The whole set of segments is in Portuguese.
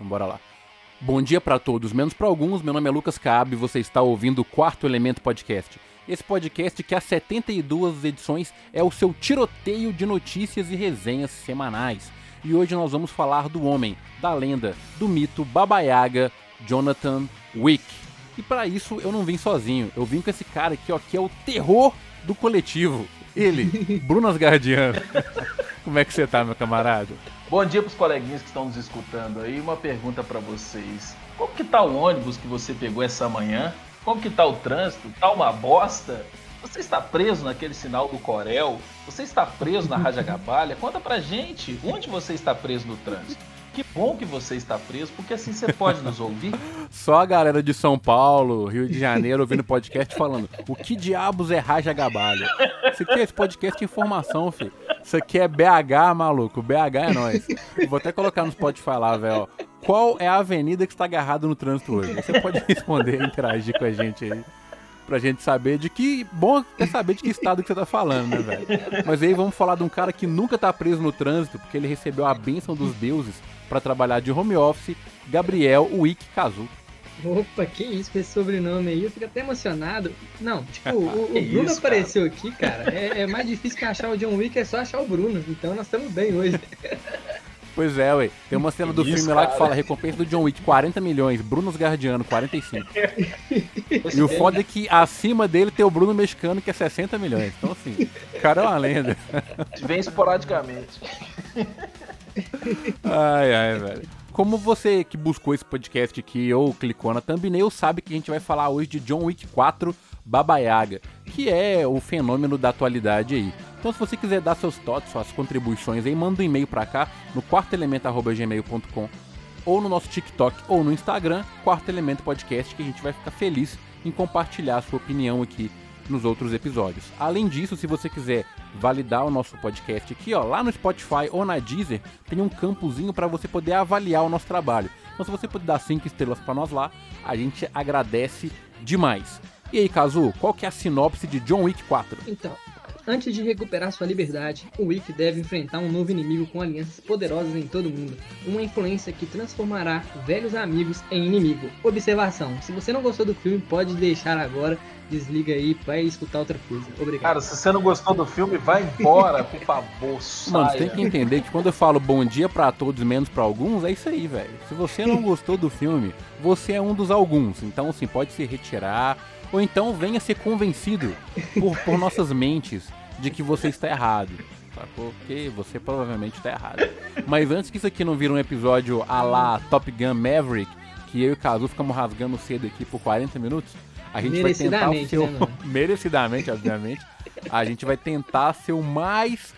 Então bora lá. Bom dia para todos, menos para alguns. Meu nome é Lucas Caab e você está ouvindo o Quarto Elemento Podcast. Esse podcast que há 72 edições é o seu tiroteio de notícias e resenhas semanais. E hoje nós vamos falar do homem, da lenda, do mito Baba Yaga, Jonathan Wick. E para isso eu não vim sozinho, eu vim com esse cara aqui, ó, que é o terror do coletivo. Ele, Bruno Asgardiano. Como é que você tá, meu camarada? Bom dia pros coleguinhas que estão nos escutando aí. Uma pergunta para vocês. Como que tá o ônibus que você pegou essa manhã? Como que tá o trânsito? Tá uma bosta? Você está preso naquele sinal do Corel? Você está preso na Raja Gabalha? Conta pra gente, onde você está preso no trânsito? Que bom que você está preso, porque assim você pode nos ouvir. Só a galera de São Paulo, Rio de Janeiro, ouvindo podcast falando: o que diabos é Raja Gabalha? Isso aqui é esse podcast de informação, filho. Isso aqui é BH, maluco. BH é nós. Vou até colocar no Spotify lá, velho. Qual é a avenida que está agarrada no trânsito hoje? Você pode responder, interagir com a gente aí pra gente saber de que. Bom até saber de que estado que você tá falando, né, velho? Mas aí vamos falar de um cara que nunca tá preso no trânsito, porque ele recebeu a bênção dos deuses para trabalhar de home office, Gabriel Wick Cazu. Opa, que isso com esse sobrenome aí? Eu fico até emocionado. Não, tipo, o, o Bruno isso, apareceu cara? aqui, cara. É, é, mais difícil que achar o John Wick, é só achar o Bruno. Então nós estamos bem hoje. Pois é, ué. Tem uma cena do Isso, filme cara. lá que fala recompensa do John Wick 40 milhões, Bruno Guardiano 45. e o foda é que acima dele tem o Bruno Mexicano que é 60 milhões. Então assim, o cara é uma lenda. Vem esporadicamente. Ai, ai, velho. Como você que buscou esse podcast aqui ou clicou na thumbnail sabe que a gente vai falar hoje de John Wick 4 Baba Yaga, que é o fenômeno da atualidade aí. Então, se você quiser dar seus toques, suas contribuições aí, manda um e-mail para cá no quartoelemento.gmail.com ou no nosso TikTok ou no Instagram, Quarto Elemento Podcast, que a gente vai ficar feliz em compartilhar a sua opinião aqui nos outros episódios. Além disso, se você quiser validar o nosso podcast aqui, ó, lá no Spotify ou na Deezer, tem um campozinho para você poder avaliar o nosso trabalho. Então, se você puder dar cinco estrelas para nós lá, a gente agradece demais. E aí, Kazu, qual que é a sinopse de John Wick 4? Então, Antes de recuperar sua liberdade, o Wick deve enfrentar um novo inimigo com alianças poderosas em todo o mundo. Uma influência que transformará velhos amigos em inimigo. Observação: se você não gostou do filme, pode deixar agora, desliga aí, vai escutar outra coisa. Obrigado. Cara, se você não gostou do filme, vai embora, por favor. Saia. Mano, você tem que entender que quando eu falo bom dia para todos, menos para alguns, é isso aí, velho. Se você não gostou do filme, você é um dos alguns. Então, assim, pode se retirar ou então venha ser convencido por, por nossas mentes de que você está errado. Porque você provavelmente está errado. Mas antes que isso aqui não vira um episódio a la Top Gun Maverick, que eu e o Kazu ficamos rasgando cedo aqui por 40 minutos, a gente vai tentar ser o... Né, merecidamente, obviamente. A gente vai tentar ser o mais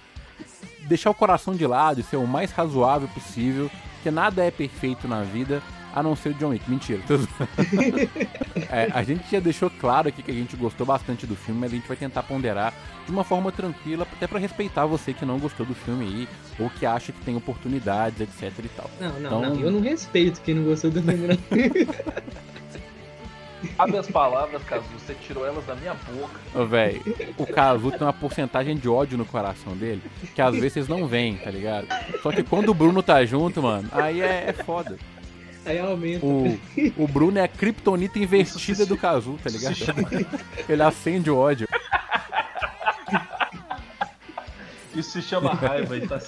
deixar o coração de lado e ser o mais razoável possível, porque nada é perfeito na vida, a não ser o John Wick. Mentira. é, a gente já deixou claro aqui que a gente gostou bastante do filme, mas a gente vai tentar ponderar de uma forma tranquila, até para respeitar você que não gostou do filme aí, ou que acha que tem oportunidades, etc e tal. Não, não, então... não. Eu não respeito quem não gostou do filme, não. Sabe as palavras, Cazu, você tirou elas da minha boca. Ô, velho, o Cazu tem uma porcentagem de ódio no coração dele, que às vezes não vem, tá ligado? Só que quando o Bruno tá junto, mano, aí é, é foda. Aí aumenta. O, o Bruno é a criptonita investida do Kazu, tá ligado? Ele acende o ódio. Isso se chama raiva e tá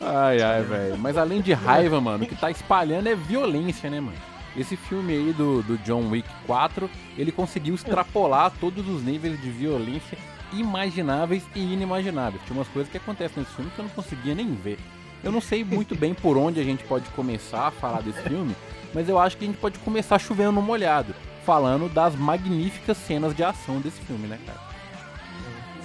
Ai, ai, velho. Mas além de raiva, mano, o que tá espalhando é violência, né, mano? Esse filme aí do, do John Wick 4, ele conseguiu extrapolar todos os níveis de violência imagináveis e inimagináveis. Tinha umas coisas que acontecem nesse filme que eu não conseguia nem ver. Eu não sei muito bem por onde a gente pode começar a falar desse filme, mas eu acho que a gente pode começar chovendo no molhado, falando das magníficas cenas de ação desse filme, né, cara?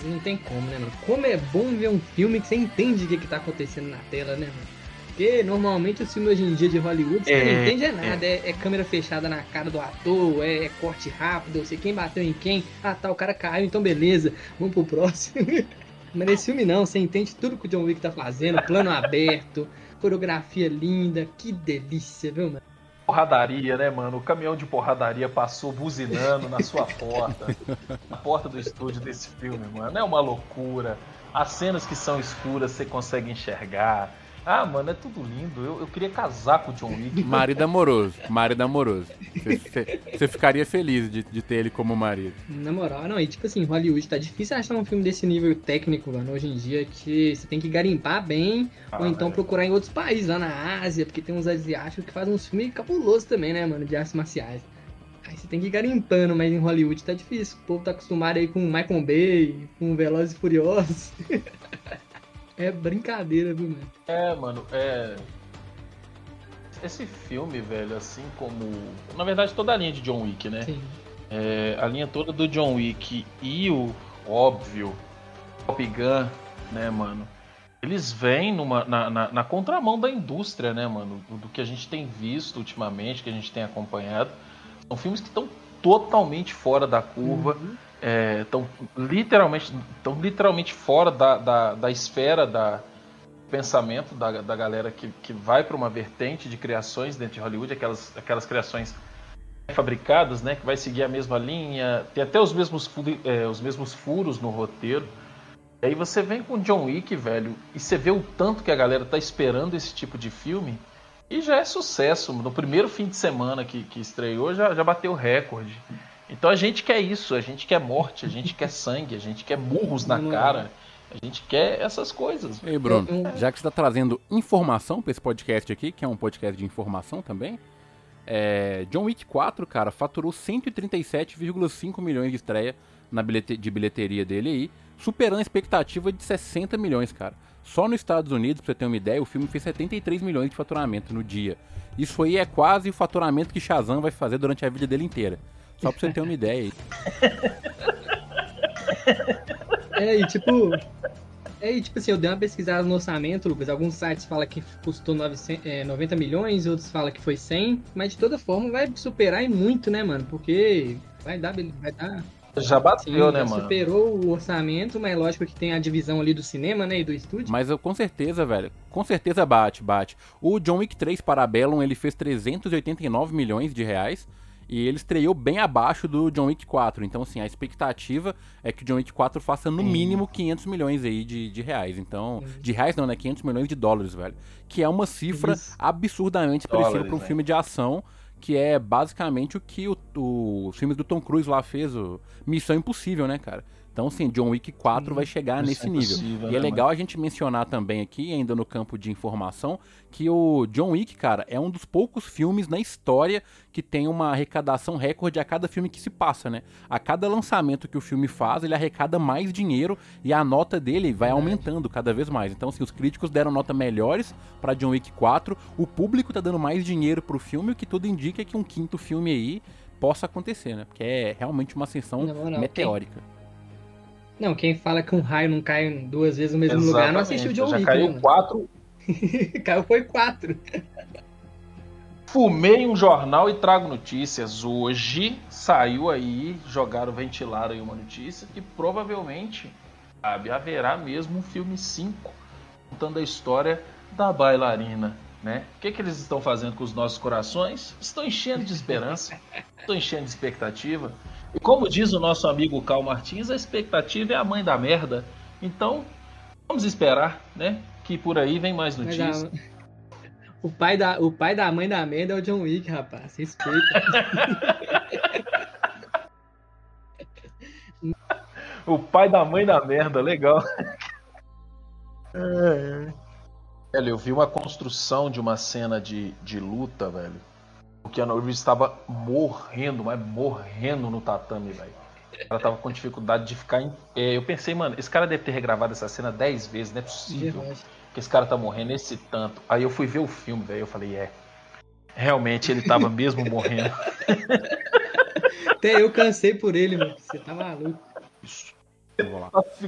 Não tem como, né, mano? Como é bom ver um filme que você entende o que, que tá acontecendo na tela, né, mano? Porque normalmente o filme hoje em dia de Hollywood, você é, não entende é nada. É. É, câmera fechada na cara do ator, é, é corte rápido, eu sei quem bateu em quem. Ah tá, o cara caiu, então beleza, vamos pro próximo. Mas nesse filme não, você entende tudo que o John Wick tá fazendo, plano aberto, coreografia linda, que delícia, viu, mano? porradaria, né, mano? O caminhão de porradaria passou buzinando na sua porta. na porta do estúdio desse filme, mano. É uma loucura. As cenas que são escuras você consegue enxergar. Ah, mano, é tudo lindo. Eu, eu queria casar com o John Wick. Marido amoroso, marido amoroso. Você ficaria feliz de, de ter ele como marido. Na moral, não, e tipo assim, Hollywood tá difícil achar um filme desse nível técnico, mano, hoje em dia, que você tem que garimpar bem, ah, ou então procurar em outros países, lá na Ásia, porque tem uns asiáticos que fazem uns filmes cabulosos também, né, mano, de artes marciais. Aí você tem que ir garimpando, mas em Hollywood tá difícil. O povo tá acostumado aí com Michael Bay, com Velozes e Furiosos. É brincadeira, viu, mano? É, mano, é. Esse filme, velho, assim como. Na verdade, toda a linha de John Wick, né? Sim. É, a linha toda do John Wick e o óbvio Top Gun, né, mano? Eles vêm numa, na, na, na, contramão da indústria, né, mano? Do, do, que a gente tem visto ultimamente, que a gente tem acompanhado. São filmes que estão totalmente fora da curva. Uhum estão é, literalmente, tão literalmente fora da, da, da esfera da pensamento da, da galera que, que vai para uma vertente de criações dentro de Hollywood, aquelas, aquelas criações fabricadas, né, que vai seguir a mesma linha, tem até os mesmos, é, os mesmos furos no roteiro. E aí você vem com John Wick, velho, e você vê o tanto que a galera tá esperando esse tipo de filme, e já é sucesso. No primeiro fim de semana que, que estreou, já, já bateu recorde. Então a gente quer isso, a gente quer morte, a gente quer sangue, a gente quer murros na cara. A gente quer essas coisas. Ei, Bruno, já que você está trazendo informação para esse podcast aqui, que é um podcast de informação também, é, John Wick 4, cara, faturou 137,5 milhões de estreia na bilhete, de bilheteria dele aí, superando a expectativa de 60 milhões, cara. Só nos Estados Unidos, pra você ter uma ideia, o filme fez 73 milhões de faturamento no dia. Isso aí é quase o faturamento que Shazam vai fazer durante a vida dele inteira. Só pra você ter uma ideia aí. É, e tipo. É, e tipo assim, eu dei uma pesquisada no orçamento, Lucas. Alguns sites falam que custou 900, é, 90 milhões, outros falam que foi 100. Mas de toda forma vai superar e muito, né, mano? Porque vai dar. Vai dar já bateu, Sim, né, já mano? Superou o orçamento, mas lógico que tem a divisão ali do cinema, né, e do estúdio. Mas eu com certeza, velho, com certeza bate, bate. O John Wick 3 Parabellum, ele fez 389 milhões de reais. E ele estreou bem abaixo do John Wick 4. Então, assim, a expectativa é que o John Wick 4 faça no mínimo 500 milhões aí de, de reais. Então, de reais não, né? 500 milhões de dólares, velho. Que é uma cifra Isso. absurdamente expressiva para um filme de ação que é basicamente o que o, o, os filmes do Tom Cruise lá fez, o Missão Impossível, né, cara? Então, assim, John Wick 4 hum, vai chegar nesse é nível. e é né, legal mano? a gente mencionar também aqui, ainda no campo de informação, que o John Wick, cara, é um dos poucos filmes na história que tem uma arrecadação recorde a cada filme que se passa, né? A cada lançamento que o filme faz, ele arrecada mais dinheiro e a nota dele vai aumentando cada vez mais. Então, assim, os críticos deram nota melhores para John Wick 4, o público tá dando mais dinheiro pro filme, o que tudo indica que um quinto filme aí possa acontecer, né? Porque é realmente uma ascensão não, não, meteórica. Não, quem fala que um raio não cai duas vezes no mesmo Exatamente. lugar não assistiu John Wick. Caiu né, quatro. caiu foi quatro. Fumei um jornal e trago notícias. Hoje saiu aí, jogaram, ventilaram aí uma notícia que provavelmente sabe, haverá mesmo um filme 5 contando a história da bailarina. Né? O que, que eles estão fazendo com os nossos corações? Estão enchendo de esperança, estão enchendo de expectativa. E como diz o nosso amigo Carl Martins, a expectativa é a mãe da merda. Então, vamos esperar, né? Que por aí vem mais notícias. O pai, da, o pai da mãe da merda é o John Wick, rapaz. Respeita. o pai da mãe da merda, legal. É. Velho, eu vi uma construção de uma cena de, de luta, velho o Keanu Reeves estava morrendo, mas morrendo no tatame, velho. Ela tava com dificuldade de ficar em pé. Eu pensei, mano, esse cara deve ter regravado essa cena 10 vezes, não é possível que esse cara tá morrendo esse tanto. Aí eu fui ver o filme, velho, eu falei, é. Realmente ele tava mesmo morrendo. Até eu cansei por ele, mano. Você tá maluco. Isso.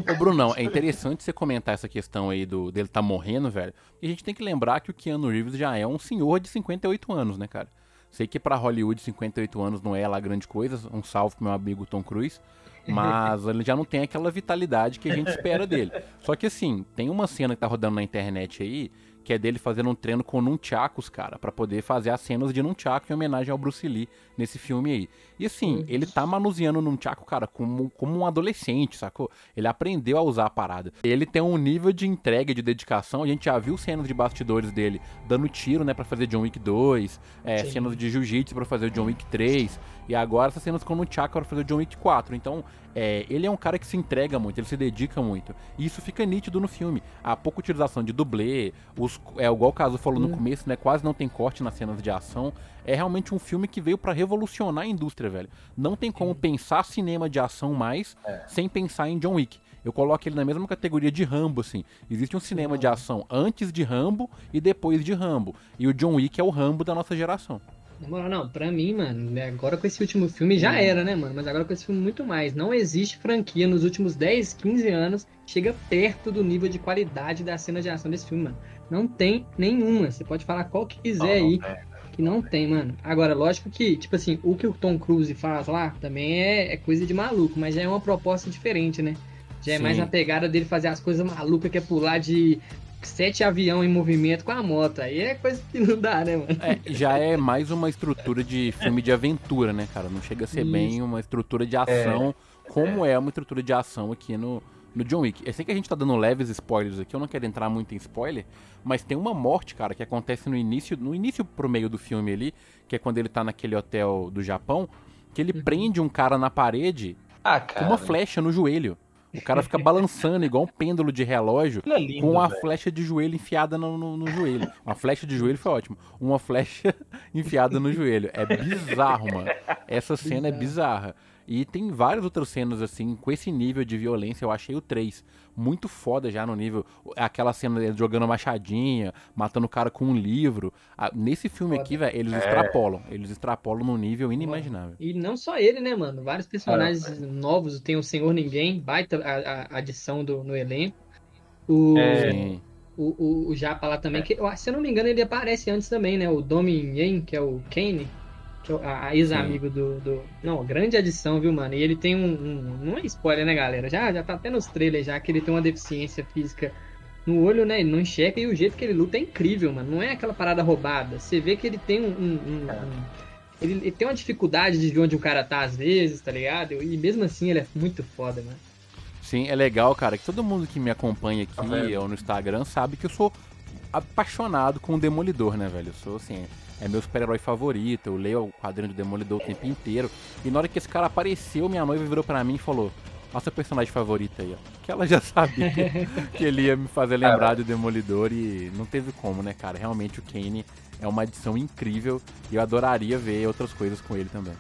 Ô, Brunão, é interessante você comentar essa questão aí do dele tá morrendo, velho. E a gente tem que lembrar que o Keanu Reeves já é um senhor de 58 anos, né, cara? Sei que para Hollywood 58 anos não é lá grande coisa, um salve pro meu amigo Tom Cruise, mas ele já não tem aquela vitalidade que a gente espera dele. Só que assim, tem uma cena que tá rodando na internet aí que é dele fazendo um treino com nunchakus, cara, para poder fazer as cenas de nunchaku em homenagem ao Bruce Lee nesse filme aí. E assim, uhum. ele tá manuseando o nunchaku, cara, como, como um adolescente, sacou? Ele aprendeu a usar a parada. Ele tem um nível de entrega, de dedicação, a gente já viu cenas de bastidores dele dando tiro, né, para fazer John Wick 2, é, cenas de jiu-jitsu para fazer o John Wick 3, e agora essas cenas com o nunchaku para fazer o John Wick 4. Então, é, ele é um cara que se entrega muito, ele se dedica muito. E isso fica nítido no filme. Há pouca utilização de dublê, os, é igual o caso falou no hum. começo, né? Quase não tem corte nas cenas de ação. É realmente um filme que veio para revolucionar a indústria, velho. Não tem como pensar cinema de ação mais é. sem pensar em John Wick. Eu coloco ele na mesma categoria de Rambo, assim. Existe um cinema de ação antes de Rambo e depois de Rambo. E o John Wick é o Rambo da nossa geração. Na moral, não, pra mim, mano, né, agora com esse último filme já hum. era, né, mano? Mas agora com esse filme muito mais. Não existe franquia nos últimos 10, 15 anos chega perto do nível de qualidade da cena de ação desse filme, mano. Não tem nenhuma. Você pode falar qual que quiser aí. Que não tem, mano. Agora, lógico que, tipo assim, o que o Tom Cruise faz lá também é, é coisa de maluco, mas já é uma proposta diferente, né? Já é Sim. mais a pegada dele fazer as coisas malucas, que é pular de sete avião em movimento com a moto. Aí é coisa que não dá, né, mano? É, já é mais uma estrutura de filme de aventura, né, cara? Não chega a ser Isso. bem uma estrutura de ação, é, como é. é uma estrutura de ação aqui no, no John Wick. Eu sei que a gente tá dando leves spoilers aqui, eu não quero entrar muito em spoiler, mas tem uma morte, cara, que acontece no início, no início pro meio do filme ali, que é quando ele tá naquele hotel do Japão, que ele uhum. prende um cara na parede ah, com uma flecha no joelho. O cara fica balançando igual um pêndulo de relógio é lindo, com uma flecha de joelho enfiada no, no, no, joelho. Uma flecha de joelho foi ótimo. Uma flecha enfiada no joelho. É bizarro, mano. Essa cena é bizarra. E tem várias outras cenas, assim, com esse nível de violência. Eu achei o 3 muito foda já no nível. Aquela cena dele jogando machadinha, matando o cara com um livro. Ah, nesse filme aqui, velho, eles é. extrapolam. Eles extrapolam num nível inimaginável. E não só ele, né, mano? Vários personagens é. novos. Tem o Senhor Ninguém, baita a, a adição do, no elenco. O. É. O, o, o Japa lá também, que se eu não me engano, ele aparece antes também, né? O Domin Yen, que é o Kane, é a ex-amigo do, do. Não, grande adição, viu, mano? E ele tem um, um, Não é spoiler, né, galera? Já, já tá até nos trailers já que ele tem uma deficiência física no olho, né? Ele não enxerga e o jeito que ele luta é incrível, mano. Não é aquela parada roubada. Você vê que ele tem um. um, um ele, ele, tem uma dificuldade de ver onde o cara tá às vezes, tá ligado? E mesmo assim ele é muito foda, mano. Sim, é legal, cara, que todo mundo que me acompanha aqui tá ou no Instagram sabe que eu sou apaixonado com o Demolidor, né, velho? Eu sou assim é meu super-herói favorito, eu leio o quadrinho do Demolidor o tempo inteiro. E na hora que esse cara apareceu, minha noiva virou para mim e falou: Nossa personagem favorita aí, ó. Que ela já sabia que ele ia me fazer lembrar do Demolidor e não teve como, né, cara? Realmente o Kane é uma adição incrível e eu adoraria ver outras coisas com ele também.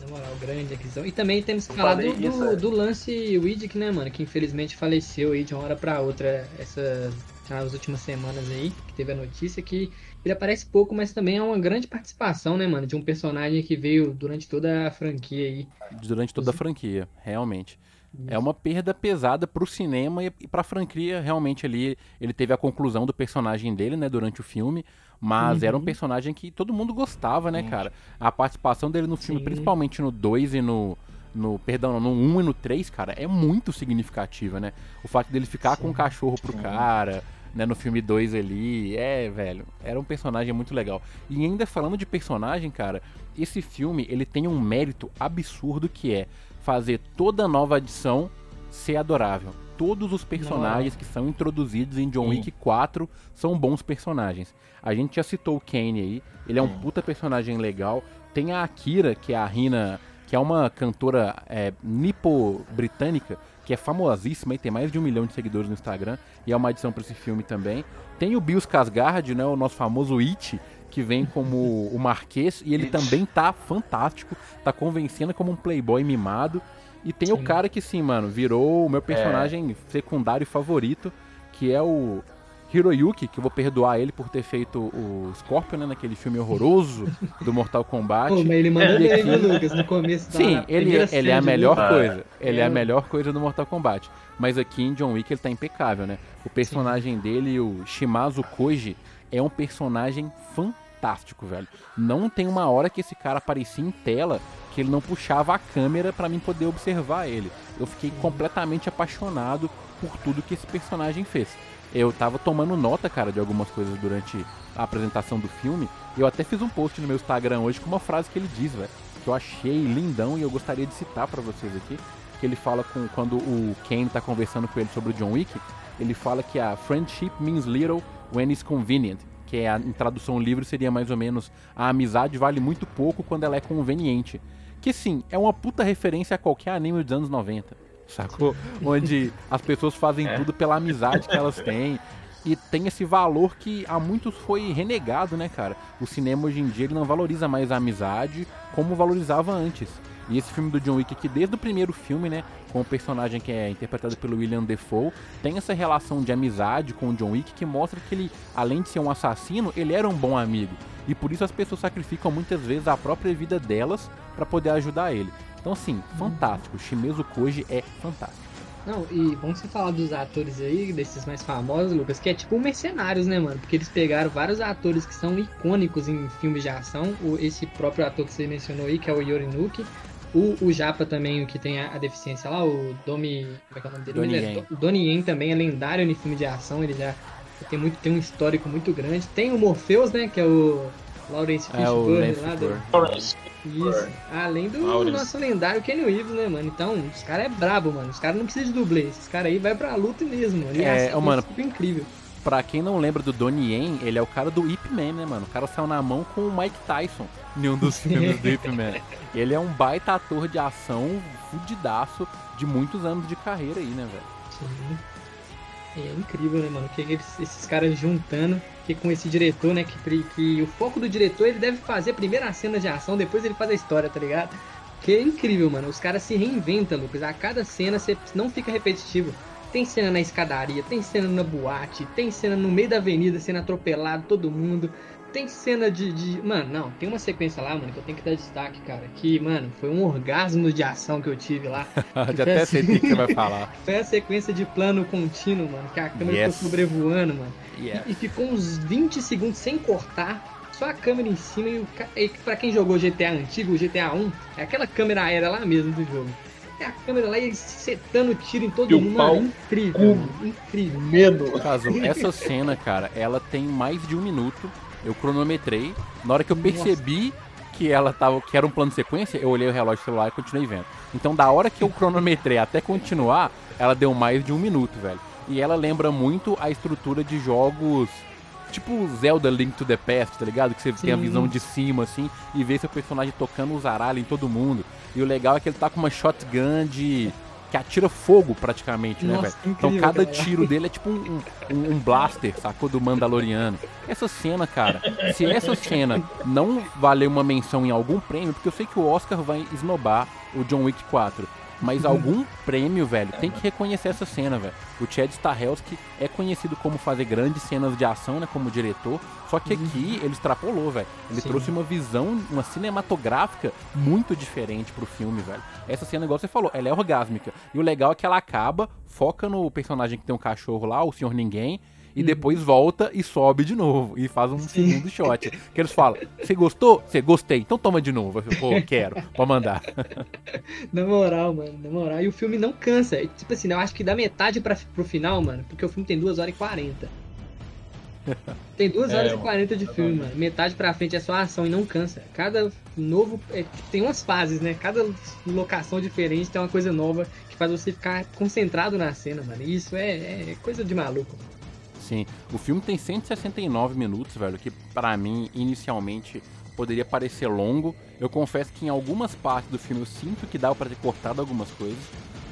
Na moral, grande aquisição. E também temos que falar do, do, é. do, lance Widdick, né, mano? Que infelizmente faleceu aí de uma hora pra outra essa, nas últimas semanas aí, que teve a notícia que ele aparece pouco, mas também é uma grande participação, né, mano? De um personagem que veio durante toda a franquia aí. Durante toda a franquia, realmente. Isso. É uma perda pesada pro cinema e pra franquia, realmente ali. Ele teve a conclusão do personagem dele, né, durante o filme. Mas uhum. era um personagem que todo mundo gostava, né, cara? A participação dele no filme, Sim. principalmente no 2 e no. No, perdão, no 1 um e no 3, cara, é muito significativa, né? O fato dele ficar Sim. com um cachorro pro cara, né, no filme 2 ali. É, velho, era um personagem muito legal. E ainda falando de personagem, cara, esse filme ele tem um mérito absurdo que é fazer toda nova adição ser adorável. Todos os personagens Não. que são introduzidos em John Sim. Wick 4 são bons personagens. A gente já citou o Kane aí, ele é um puta personagem legal. Tem a Akira, que é a Rina, que é uma cantora é, nipo-britânica, que é famosíssima e tem mais de um milhão de seguidores no Instagram, e é uma adição para esse filme também. Tem o Bill Skarsgård, né, o nosso famoso It, que vem como o Marquês, e ele também tá fantástico, tá convencendo como um playboy mimado. E tem sim. o cara que sim, mano, virou o meu personagem é. secundário favorito, que é o Hiroyuki, que eu vou perdoar ele por ter feito o Scorpion, né, naquele filme horroroso do Mortal Kombat. Pô, mas ele manda bem, né, Lucas, no começo Sim, da ele, é, ele é a melhor coisa. Ele é. é. a melhor coisa do Mortal Kombat. Mas aqui em John Wick ele tá impecável, né? O personagem Sim. dele, o Shimazu Koji, é um personagem fantástico, velho. Não tem uma hora que esse cara aparecia em tela que ele não puxava a câmera para mim poder observar ele. Eu fiquei completamente apaixonado por tudo que esse personagem fez. Eu tava tomando nota, cara, de algumas coisas durante a apresentação do filme. Eu até fiz um post no meu Instagram hoje com uma frase que ele diz, velho, que eu achei lindão e eu gostaria de citar para vocês aqui. Que ele fala com quando o Kane tá conversando com ele sobre o John Wick, ele fala que a friendship means little when it's convenient, que é a, em tradução livre seria mais ou menos a amizade vale muito pouco quando ela é conveniente. Que sim, é uma puta referência a qualquer anime dos anos 90, sacou? Onde as pessoas fazem é. tudo pela amizade que elas têm. E tem esse valor que a muitos foi renegado, né, cara? O cinema hoje em dia ele não valoriza mais a amizade como valorizava antes. E esse filme do John Wick, que desde o primeiro filme, né, com o personagem que é interpretado pelo William Defoe, tem essa relação de amizade com o John Wick que mostra que ele, além de ser um assassino, ele era um bom amigo. E por isso as pessoas sacrificam muitas vezes a própria vida delas para poder ajudar ele. Então, assim, fantástico. O Shimezu Koji é fantástico. Não, e vamos falar dos atores aí, desses mais famosos, Lucas, que é tipo mercenários, né, mano? Porque eles pegaram vários atores que são icônicos em filmes de ação. O, esse próprio ator que você mencionou aí, que é o Yorinuki, o, o Japa também, o que tem a, a, deficiência lá, o Domi. Como é que é o nome dele? Donnie Yen. O Donnie Yen também é lendário em filme de ação, ele já tem, muito, tem um histórico muito grande. Tem o Morpheus, né? Que é o Lawrence Fishburne é, lá do. Isso. Além do Lawrence. nosso lendário Kenny Reeves, né, mano? Então, os caras é brabo, mano. Os caras não precisam de dublê. Esses caras aí vai pra luta mesmo, mano. E é, assim, mano. É incrível. Pra quem não lembra do Donnie Yen, ele é o cara do Ip Man, né, mano? O cara saiu na mão com o Mike Tyson em um dos filmes do Ip Man. Ele é um baita ator de ação, fudidaço, de muitos anos de carreira aí, né, velho? Sim. É incrível, né, mano? Que eles, esses caras juntando que com esse diretor, né? Que, que o foco do diretor ele deve fazer a primeira cena de ação, depois ele faz a história, tá ligado? Que é incrível, mano. Os caras se reinventam, Lucas. A cada cena você não fica repetitivo. Tem cena na escadaria, tem cena na boate, tem cena no meio da avenida sendo atropelado todo mundo. Tem cena de, de, Mano, não, tem uma sequência lá, mano, que eu tenho que dar destaque, cara. Que, mano, foi um orgasmo de ação que eu tive lá. Já até sei o que você vai falar. Foi a sequência de plano contínuo, mano, que a câmera yes. ficou sobrevoando, mano. Yes. E, e, ficou uns 20 segundos sem cortar. Só a câmera em cima e, o, e pra quem jogou GTA antigo, o GTA 1, é aquela câmera aérea lá mesmo do jogo. É a câmera lá e setando tiro em todo mundo. Mano, incrível, mano, incrível. Medo. Caso, essa cena, cara, ela tem mais de um minuto. Eu cronometrei. Na hora que eu percebi Nossa. que ela tava, que era um plano de sequência, eu olhei o relógio celular e continuei vendo. Então, da hora que eu cronometrei até continuar, ela deu mais de um minuto, velho. E ela lembra muito a estrutura de jogos tipo Zelda Link to the Past, tá ligado? Que você Sim. tem a visão de cima, assim, e vê seu personagem tocando os aralhos em todo mundo. E o legal é que ele tá com uma shotgun de. Que atira fogo praticamente, né, Nossa, né, velho? Então cada cara. tiro dele é tipo um, um, um, blaster, sacou? Do Mandaloriano. Essa cena, cara, se essa cena não valer uma menção em algum prêmio, porque eu sei que o Oscar vai esnobar o John Wick 4. Mas algum prêmio, velho, tem que reconhecer essa cena, velho. O Chad Stahelski é conhecido como fazer grandes cenas de ação, né, como diretor, só que aqui ele extrapolou, velho. Ele Sim. trouxe uma visão, uma cinematográfica muito diferente pro filme, velho. Essa cena, igual você falou, ela é orgásmica. E o legal é que ela acaba, foca no personagem que tem um cachorro lá, o Senhor Ninguém, e depois volta e sobe de novo e faz um Sim. segundo shot. Que eles falam: Você gostou? Você gostei, então toma de novo. Eu, Pô, quero, pode mandar. na moral, mano, na moral. E o filme não cansa. Tipo assim, eu acho que da metade pra, pro final, mano, porque o filme tem 2 horas e 40. Tem 2 horas é, e 40 de filme, mano. Metade pra frente é só ação e não cansa. Cada novo. É, tem umas fases, né? Cada locação diferente tem uma coisa nova que faz você ficar concentrado na cena, mano. E isso é, é coisa de maluco. Sim, o filme tem 169 minutos, velho, que para mim, inicialmente, poderia parecer longo. Eu confesso que em algumas partes do filme eu sinto que dá para ter cortado algumas coisas,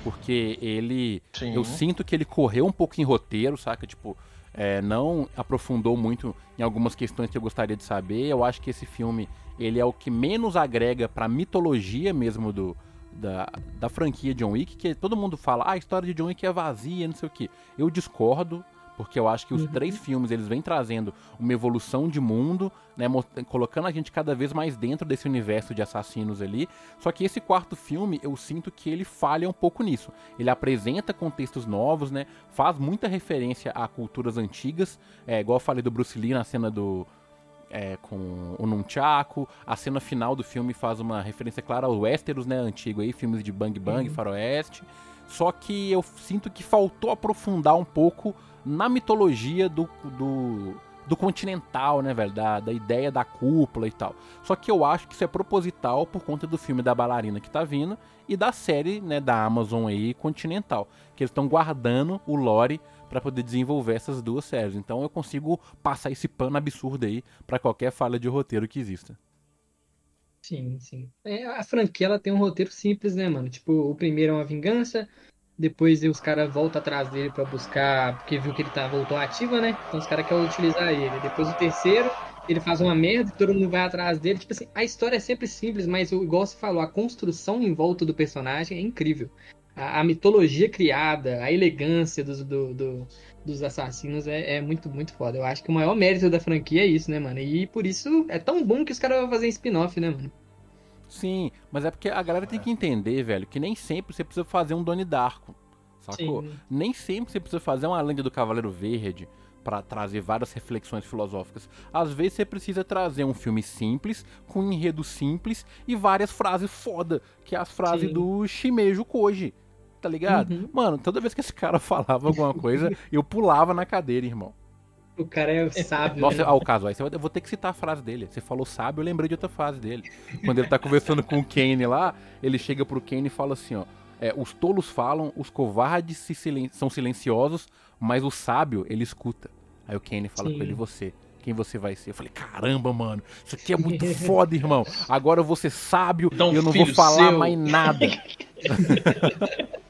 porque ele. Sim. Eu sinto que ele correu um pouco em roteiro, saca? Tipo, é, não aprofundou muito em algumas questões que eu gostaria de saber. Eu acho que esse filme ele é o que menos agrega para mitologia mesmo do, da, da franquia John Wick, que todo mundo fala, ah, a história de John Wick é vazia, não sei o que. Eu discordo porque eu acho que os uhum. três filmes eles vêm trazendo uma evolução de mundo, né, colocando a gente cada vez mais dentro desse universo de assassinos ali. Só que esse quarto filme, eu sinto que ele falha um pouco nisso. Ele apresenta contextos novos, né, faz muita referência a culturas antigas, é, igual eu falei do Bruce Lee na cena do é, com o Nunchaku. A cena final do filme faz uma referência clara ao Westeros, né? Antigo aí, filmes de Bang Bang, uhum. Faroeste. Só que eu sinto que faltou aprofundar um pouco na mitologia do, do, do continental, né, velho? Da, da ideia da cúpula e tal. Só que eu acho que isso é proposital por conta do filme da bailarina que tá vindo e da série, né, da Amazon aí, continental. Que eles estão guardando o lore para poder desenvolver essas duas séries. Então eu consigo passar esse pano absurdo aí para qualquer falha de roteiro que exista. Sim, sim. É, a franquia ela tem um roteiro simples, né, mano? Tipo, o primeiro é uma vingança, depois os caras voltam atrás dele para buscar, porque viu que ele tá, voltou ativa, né? Então os caras querem utilizar ele. Depois o terceiro, ele faz uma merda e todo mundo vai atrás dele. Tipo assim, a história é sempre simples, mas igual você falou, a construção em volta do personagem é incrível. A, a mitologia criada, a elegância dos, do, do, dos assassinos é, é, muito, muito foda. Eu acho que o maior mérito da franquia é isso, né, mano? E por isso é tão bom que os caras vão fazer spin-off, né, mano? Sim, mas é porque a galera tem que entender, velho, que nem sempre você precisa fazer um Doni Darko, sacou? Sim. Nem sempre você precisa fazer uma lenda do Cavaleiro Verde para trazer várias reflexões filosóficas. Às vezes você precisa trazer um filme simples, com um enredo simples e várias frases foda, que é as frases Sim. do Shimeju Koji tá ligado? Uhum. Mano, toda vez que esse cara falava alguma coisa, eu pulava na cadeira, irmão. O cara é sábio. Nossa, né? ah, o caso, aí eu vou ter que citar a frase dele. Você falou sábio, eu lembrei de outra frase dele. Quando ele tá conversando com o Kane lá, ele chega pro Kane e fala assim, ó. É, os tolos falam, os covardes se silen são silenciosos, mas o sábio, ele escuta. Aí o Kane fala Sim. com ele, você, quem você vai ser? Eu falei, caramba, mano, isso aqui é muito foda, irmão. Agora eu vou ser sábio então, e eu não vou falar seu. mais nada.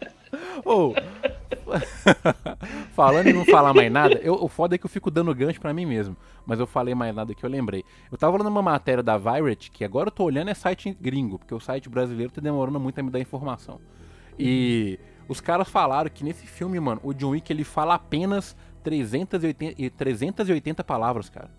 Ou. Falando em não falar mais nada, eu, o foda é que eu fico dando gancho para mim mesmo. Mas eu falei mais nada que eu lembrei. Eu tava olhando uma matéria da Virate, que agora eu tô olhando é site gringo, porque o site brasileiro tá demorando muito a me dar informação. E os caras falaram que nesse filme, mano, o John Wick ele fala apenas 380, 380 palavras, cara.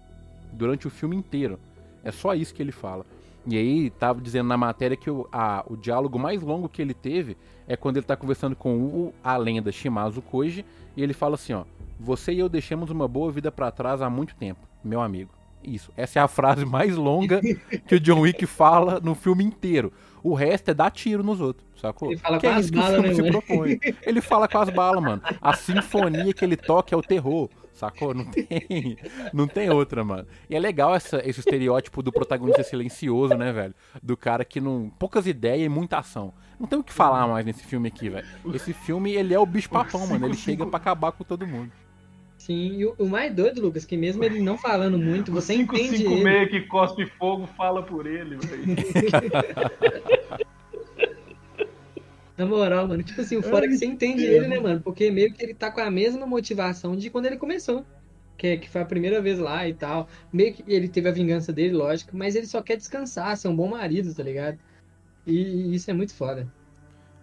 Durante o filme inteiro. É só isso que ele fala. E aí tava dizendo na matéria que o, a, o diálogo mais longo que ele teve é quando ele tá conversando com o, a lenda Shimazu Koji e ele fala assim, ó: "Você e eu deixamos uma boa vida para trás há muito tempo, meu amigo". Isso, essa é a frase mais longa que o John Wick fala no filme inteiro. O resto é dar tiro nos outros, sacou? Ele fala que com é as balas, né, se propõe. Ele fala com as balas, mano. A sinfonia que ele toca é o terror. Sacou? Não tem, não tem outra, mano. E é legal essa, esse estereótipo do protagonista silencioso, né, velho? Do cara que não. poucas ideias e muita ação. Não tem o que falar mais nesse filme aqui, velho. Esse filme, ele é o bicho papão, mano. Ele chega para acabar com todo mundo. Sim, e o, o, mais doido, Lucas, que mesmo ele não falando muito, você o 5, entende 5 ele. meio que cospe fogo fala por ele, velho. Na moral, mano, tipo assim, o fora é que você entende ele, né, mano? Porque meio que ele tá com a mesma motivação de quando ele começou. Que, é, que foi a primeira vez lá e tal. Meio que ele teve a vingança dele, lógico, mas ele só quer descansar, ser um bom marido, tá ligado? E, e isso é muito foda.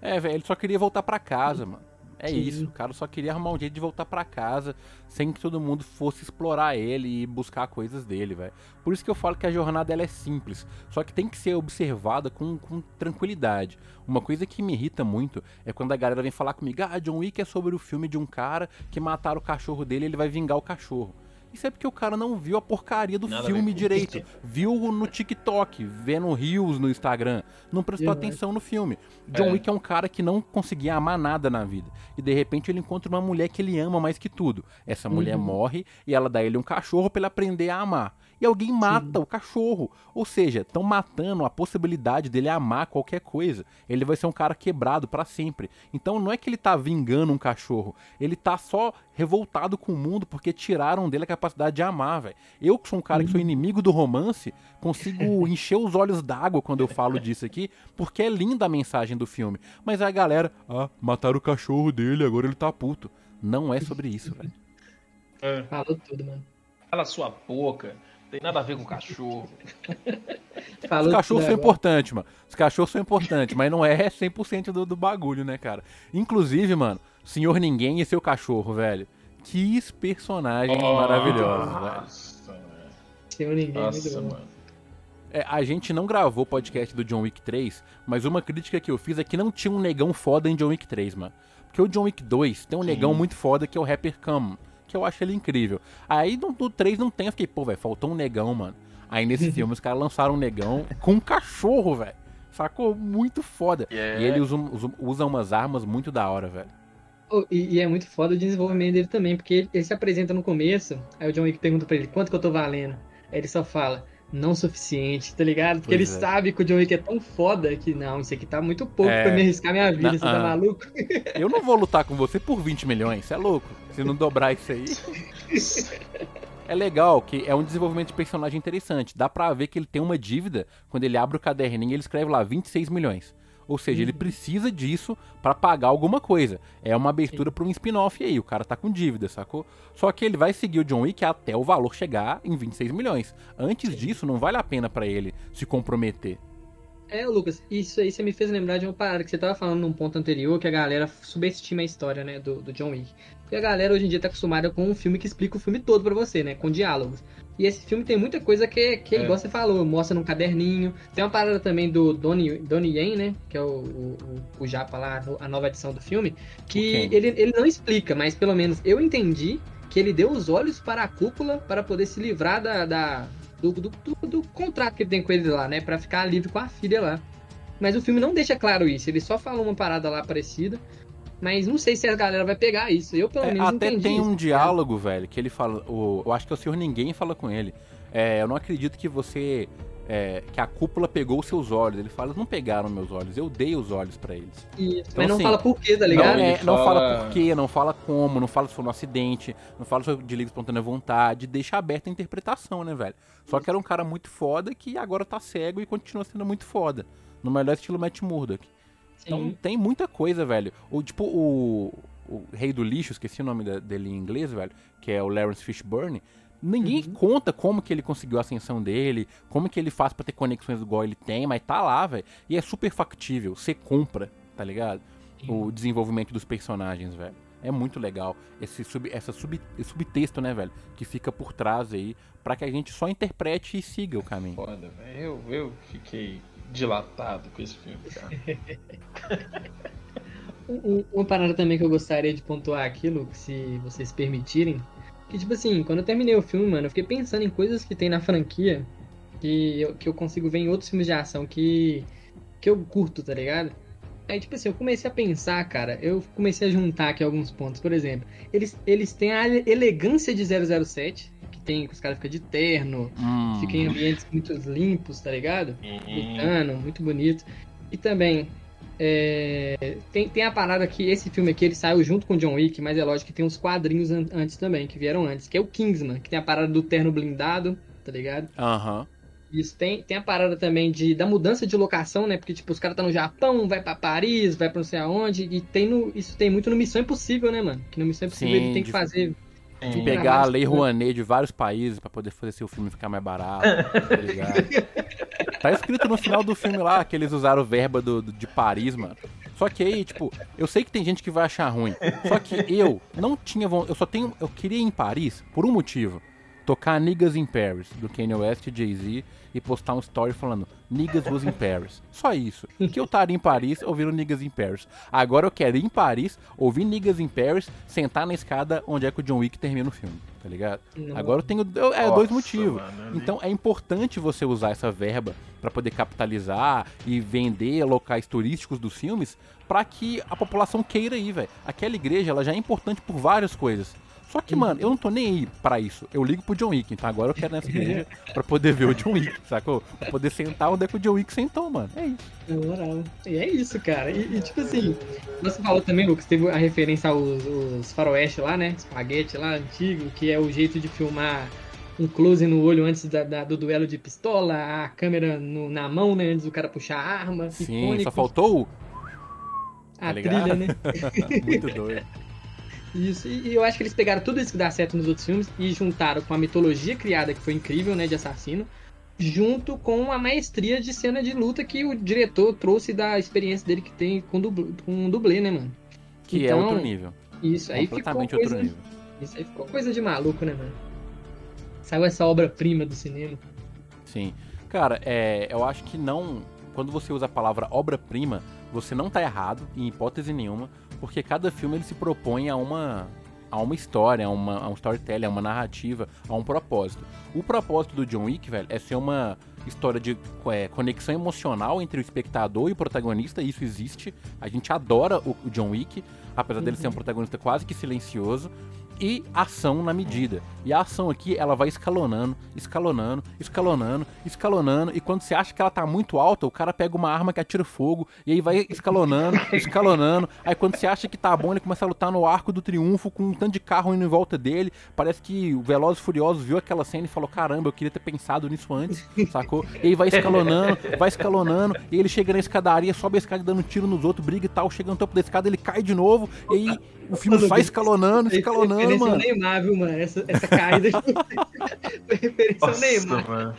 É, velho, ele só queria voltar para casa, mano. É Sim. isso, o cara só queria arrumar um jeito de voltar para casa sem que todo mundo fosse explorar ele e buscar coisas dele, velho. Por isso que eu falo que a jornada ela é simples, só que tem que ser observada com, com tranquilidade. Uma coisa que me irrita muito é quando a galera vem falar comigo: ah, John Wick é sobre o filme de um cara que mataram o cachorro dele e ele vai vingar o cachorro. Isso é porque o cara não viu a porcaria do Nada filme direito. Viu no TikTok, vendo Rios no Instagram. Não prestou atenção no filme. John é. Wick é um cara que não conseguia amar nada na vida. E de repente ele encontra uma mulher que ele ama mais que tudo. Essa mulher uhum. morre e ela dá ele um cachorro para ele aprender a amar e alguém mata Sim. o cachorro. Ou seja, estão matando a possibilidade dele amar qualquer coisa. Ele vai ser um cara quebrado para sempre. Então não é que ele tá vingando um cachorro, ele tá só revoltado com o mundo porque tiraram dele a capacidade de amar, velho. Eu que sou um cara que sou uhum. inimigo do romance, consigo encher os olhos d'água quando eu falo disso aqui, porque é linda a mensagem do filme. Mas a galera, ah, mataram o cachorro dele, agora ele tá puto. Não é sobre isso, velho. É. Falou tudo, mano. Cala sua boca. Tem nada a ver com cachorro. Os cachorros são importantes, mano. Os cachorros são importantes, mas não é 100% do, do bagulho, né, cara? Inclusive, mano, Senhor Ninguém e seu cachorro, velho. Que personagens oh, maravilhosos, nossa, velho. Senhor Ninguém, é nossa, mano. É, a gente não gravou o podcast do John Wick 3, mas uma crítica que eu fiz é que não tinha um negão foda em John Wick 3, mano. Porque o John Wick 2 tem um Sim. negão muito foda que é o Rapper Cam que eu acho ele incrível. Aí no, no 3 não tem, eu fiquei, pô, velho, faltou um negão, mano. Aí nesse filme os caras lançaram um negão com um cachorro, velho. Sacou? Muito foda. Yeah. E ele usa, usa, usa umas armas muito da hora, velho. Oh, e, e, é muito foda o desenvolvimento dele também, porque ele, ele, se apresenta no começo, aí o John Wick pergunta pra ele, quanto que eu tô valendo? Aí ele só fala, não suficiente, tá ligado? Porque pois ele é. sabe que o John Wick é tão foda que, não, isso aqui tá muito pouco é... pra me arriscar minha vida, não, você tá maluco? Eu não vou lutar com você por 20 milhões, você é louco. Se não dobrar isso aí... é legal que é um desenvolvimento de personagem interessante. Dá pra ver que ele tem uma dívida. Quando ele abre o caderninho, ele escreve lá 26 milhões. Ou seja, uhum. ele precisa disso para pagar alguma coisa. É uma abertura para um spin-off aí. O cara tá com dívida, sacou? Só que ele vai seguir o John Wick até o valor chegar em 26 milhões. Antes Sim. disso, não vale a pena para ele se comprometer. É, Lucas, isso aí você me fez lembrar de uma parada que você tava falando num ponto anterior, que a galera subestima a história, né, do, do John Wick. Porque a galera hoje em dia tá acostumada com um filme que explica o filme todo para você, né, com diálogos. E esse filme tem muita coisa que, que é. igual você falou, mostra num caderninho. Tem uma parada também do Donnie, Donnie Yen, né, que é o, o, o, Japa lá, a nova edição do filme, que okay. ele, ele não explica, mas pelo menos eu entendi que ele deu os olhos para a cúpula para poder se livrar da, da do, do, do, do, contrato que ele tem com ele lá, né? Pra ficar livre com a filha lá. Mas o filme não deixa claro isso, ele só falou uma parada lá parecida. Mas não sei se a galera vai pegar isso. Eu, pelo é, menos, Até tem isso, um diálogo, velho, que ele fala. O, eu acho que é o senhor ninguém fala com ele. É, eu não acredito que você é, que a cúpula pegou os seus olhos. Ele fala, não pegaram meus olhos, eu dei os olhos para eles. Isso, então, mas não assim, fala por quê, tá ligado? Não, é, não fala... fala por quê, não fala como, não fala se foi um acidente, não fala sobre de livre espontânea vontade, deixa aberta a interpretação, né, velho? Só que era um cara muito foda que agora tá cego e continua sendo muito foda. No melhor estilo Matt Murdock. Então tem muita coisa, velho. O, tipo, o, o Rei do Lixo, esqueci o nome dele em inglês, velho, que é o Lawrence Fishburne. Ninguém uhum. conta como que ele conseguiu a ascensão dele, como que ele faz para ter conexões igual ele tem, mas tá lá, velho. E é super factível. Você compra, tá ligado? Uhum. O desenvolvimento dos personagens, velho. É muito legal esse, sub, essa sub, esse subtexto, né, velho? Que fica por trás aí, para que a gente só interprete e siga o caminho. Foda, velho. Eu, eu fiquei dilatado com esse filme, cara. Uma parada também que eu gostaria de pontuar aqui, Luke, se vocês permitirem, que, tipo assim, quando eu terminei o filme, mano, eu fiquei pensando em coisas que tem na franquia que eu, que eu consigo ver em outros filmes de ação que, que eu curto, tá ligado? Aí, tipo assim, eu comecei a pensar, cara, eu comecei a juntar aqui alguns pontos. Por exemplo, eles, eles têm a elegância de 007, que tem, que os caras ficam de terno, hum. ficam em ambientes muito limpos, tá ligado? Uhum. muito bonito. E também, é, tem, tem a parada que esse filme aqui ele saiu junto com John Wick, mas é lógico que tem uns quadrinhos an antes também, que vieram antes, que é o Kingsman, que tem a parada do terno blindado, tá ligado? Aham. Uhum. Isso tem, tem a parada também de, da mudança de locação, né? Porque, tipo, os caras estão tá no Japão, vai para Paris, vai pra não sei aonde. E tem no, isso tem muito no Missão Impossível, né, mano? Que no Missão Impossível Sim, ele tem que fazer. De pegar a Lei Rouanet de vários países para poder fazer seu filme ficar mais barato, tá? Tá escrito no final do filme lá que eles usaram verba do, do, de Paris, mano. Só que aí, tipo, eu sei que tem gente que vai achar ruim. Só que eu não tinha vontade. Eu só tenho. Eu queria ir em Paris por um motivo tocar Niggas in Paris, do Kanye West e Jay-Z, e postar um story falando Niggas was in Paris. Só isso. Que eu estaria em Paris ouvindo Niggas in Paris. Agora eu quero ir em Paris, ouvir Niggas in Paris, sentar na escada onde é que o John Wick termina o filme, tá ligado? Não. Agora eu tenho é, Nossa, dois motivos. Mano, então é importante você usar essa verba para poder capitalizar e vender locais turísticos dos filmes para que a população queira ir, velho. Aquela igreja ela já é importante por várias coisas. Só que, mano, eu não tô nem aí pra isso. Eu ligo pro John Wick, então agora eu quero nessa igreja pra poder ver o John Wick, sacou? Pra poder sentar onde é que o John Wick sentou, mano. É isso. moral. E é isso, cara. E, e, tipo assim, você falou também, Lucas, teve a referência aos, aos faroeste lá, né? Espaguete lá, antigo, que é o jeito de filmar um close no olho antes da, da, do duelo de pistola, a câmera no, na mão, né? Antes do cara puxar a arma. Sim, icônico. só faltou. A tá trilha, né? Muito doido. Isso, e, eu acho que eles pegaram tudo isso que dá certo nos outros filmes e juntaram com a mitologia criada, que foi incrível, né, de assassino, junto com a maestria de cena de luta que o diretor trouxe da experiência dele que tem com, dublê, com dublê, né, mano? Que é então, é outro nível. Isso, aí ficou coisa, outro nível. Isso aí ficou coisa de maluco, né, mano? Saiu essa obra-prima do cinema. Sim. Cara, é, eu acho que não. Quando você usa a palavra obra-prima, você não tá errado, em hipótese nenhuma porque cada filme ele se propõe a uma a uma história, a, uma, a um storytelling, a uma narrativa, a um propósito. O propósito do John Wick, velho, é ser uma história de é, conexão emocional entre o espectador e o protagonista, isso existe. A gente adora o, o John Wick, apesar uhum. dele ser um uhum. protagonista quase que silencioso e ação na medida. E a ação aqui, ela vai escalonando, escalonando, escalonando, escalonando, e quando você acha que ela tá muito alta, o cara pega uma arma que atira fogo, e aí vai escalonando, escalonando, aí quando você acha que tá bom, ele começa a lutar no arco do triunfo, com um tanto de carro indo em volta dele, parece que o Velozes Furiosos viu aquela cena e falou, caramba, eu queria ter pensado nisso antes, sacou? E aí vai escalonando, vai escalonando, e ele chega na escadaria, sobe a escada dando tiro nos outros, briga e tal, chega no topo da escada, ele cai de novo, e aí o filme vai escalonando, escalonando, referência mano. Neymar, viu, mano? Essa, essa caída foi referência Nossa, Neymar. Mano.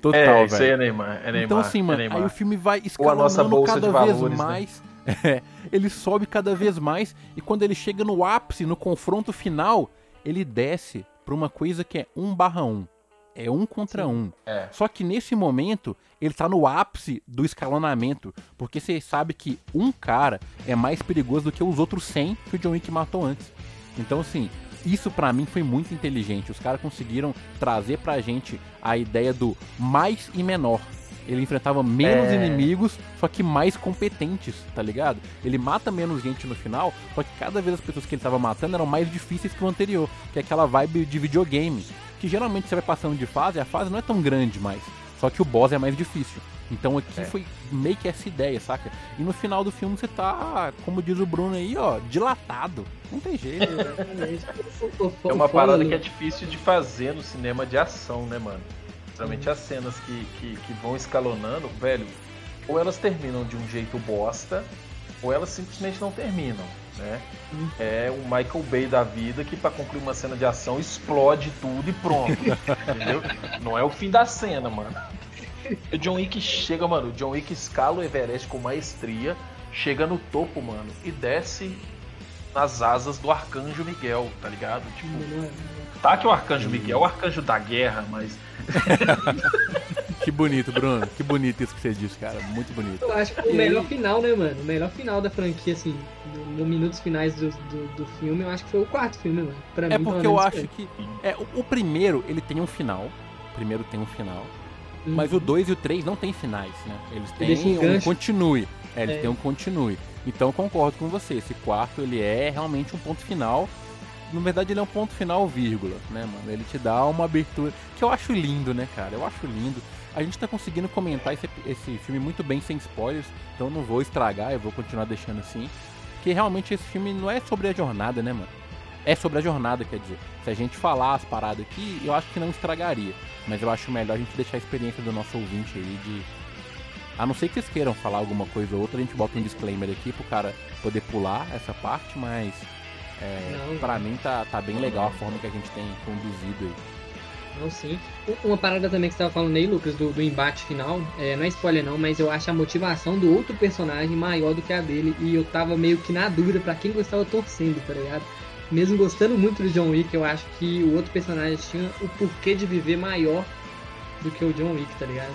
Total, é, velho. Isso aí é Neymar, é Neymar. Então assim, mano, é aí o filme vai escalonando cada valores, vez né? mais. Né? É, ele sobe cada vez mais e quando ele chega no ápice, no confronto final, ele desce pra uma coisa que é 1 barra 1. É um contra Sim. um. É. Só que nesse momento, ele tá no ápice do escalonamento. Porque você sabe que um cara é mais perigoso do que os outros 100 que o John Wick matou antes. Então, assim, isso para mim foi muito inteligente. Os caras conseguiram trazer pra gente a ideia do mais e menor. Ele enfrentava menos é... inimigos, só que mais competentes, tá ligado? Ele mata menos gente no final, só que cada vez as pessoas que ele tava matando eram mais difíceis que o anterior, que é aquela vibe de videogame. Que geralmente você vai passando de fase, a fase não é tão grande mais. Só que o boss é mais difícil. Então aqui é. foi meio que essa ideia, saca? E no final do filme você tá, como diz o Bruno aí, ó, dilatado. Não tem jeito. é uma parada que é difícil de fazer no cinema de ação, né, mano? Principalmente uhum. as cenas que, que, que vão escalonando, velho, ou elas terminam de um jeito bosta, ou elas simplesmente não terminam. Né? Uhum. É o Michael Bay da vida que para concluir uma cena de ação explode tudo e pronto. entendeu? Não é o fim da cena, mano. O John Wick chega, mano. O John Wick escala o Everest com maestria, chega no topo, mano, e desce nas asas do Arcanjo Miguel, tá ligado? Tipo, tá que o Arcanjo Miguel é o arcanjo da guerra, mas. que bonito, Bruno. Que bonito isso que você disse, cara. Muito bonito. Eu acho que o melhor final, né, mano? O melhor final da franquia, assim, nos no minutos finais do, do, do, filme, eu acho que foi o quarto filme, mano. Pra é mim, porque eu acho foi. que. É, o, o primeiro, ele tem um final. O primeiro tem um final. Uhum. Mas o 2 e o 3 não tem finais, né? Eles têm um, um continue. É, eles é. têm um continue. Então eu concordo com você. Esse quarto ele é realmente um ponto final. Na verdade, ele é um ponto final, vírgula, né, mano? Ele te dá uma abertura. Que eu acho lindo, né, cara? Eu acho lindo. A gente tá conseguindo comentar esse, esse filme muito bem sem spoilers. Então eu não vou estragar, eu vou continuar deixando assim. Porque realmente esse filme não é sobre a jornada, né, mano? É sobre a jornada, quer dizer. Se a gente falar as paradas aqui, eu acho que não estragaria. Mas eu acho melhor a gente deixar a experiência do nosso ouvinte aí de. A não ser que vocês queiram falar alguma coisa ou outra, a gente bota um disclaimer aqui pro cara poder pular essa parte, mas. É, não. mim tá, tá bem legal a forma que a gente tem conduzido aí. Não, sim. Uma parada também que você tava falando aí, Lucas, do, do embate final, é, não é spoiler não, mas eu acho a motivação do outro personagem maior do que a dele. E eu tava meio que na dúvida para quem gostava torcendo, tá ligado? Mesmo gostando muito do John Wick, eu acho que o outro personagem tinha o porquê de viver maior do que o John Wick, tá ligado?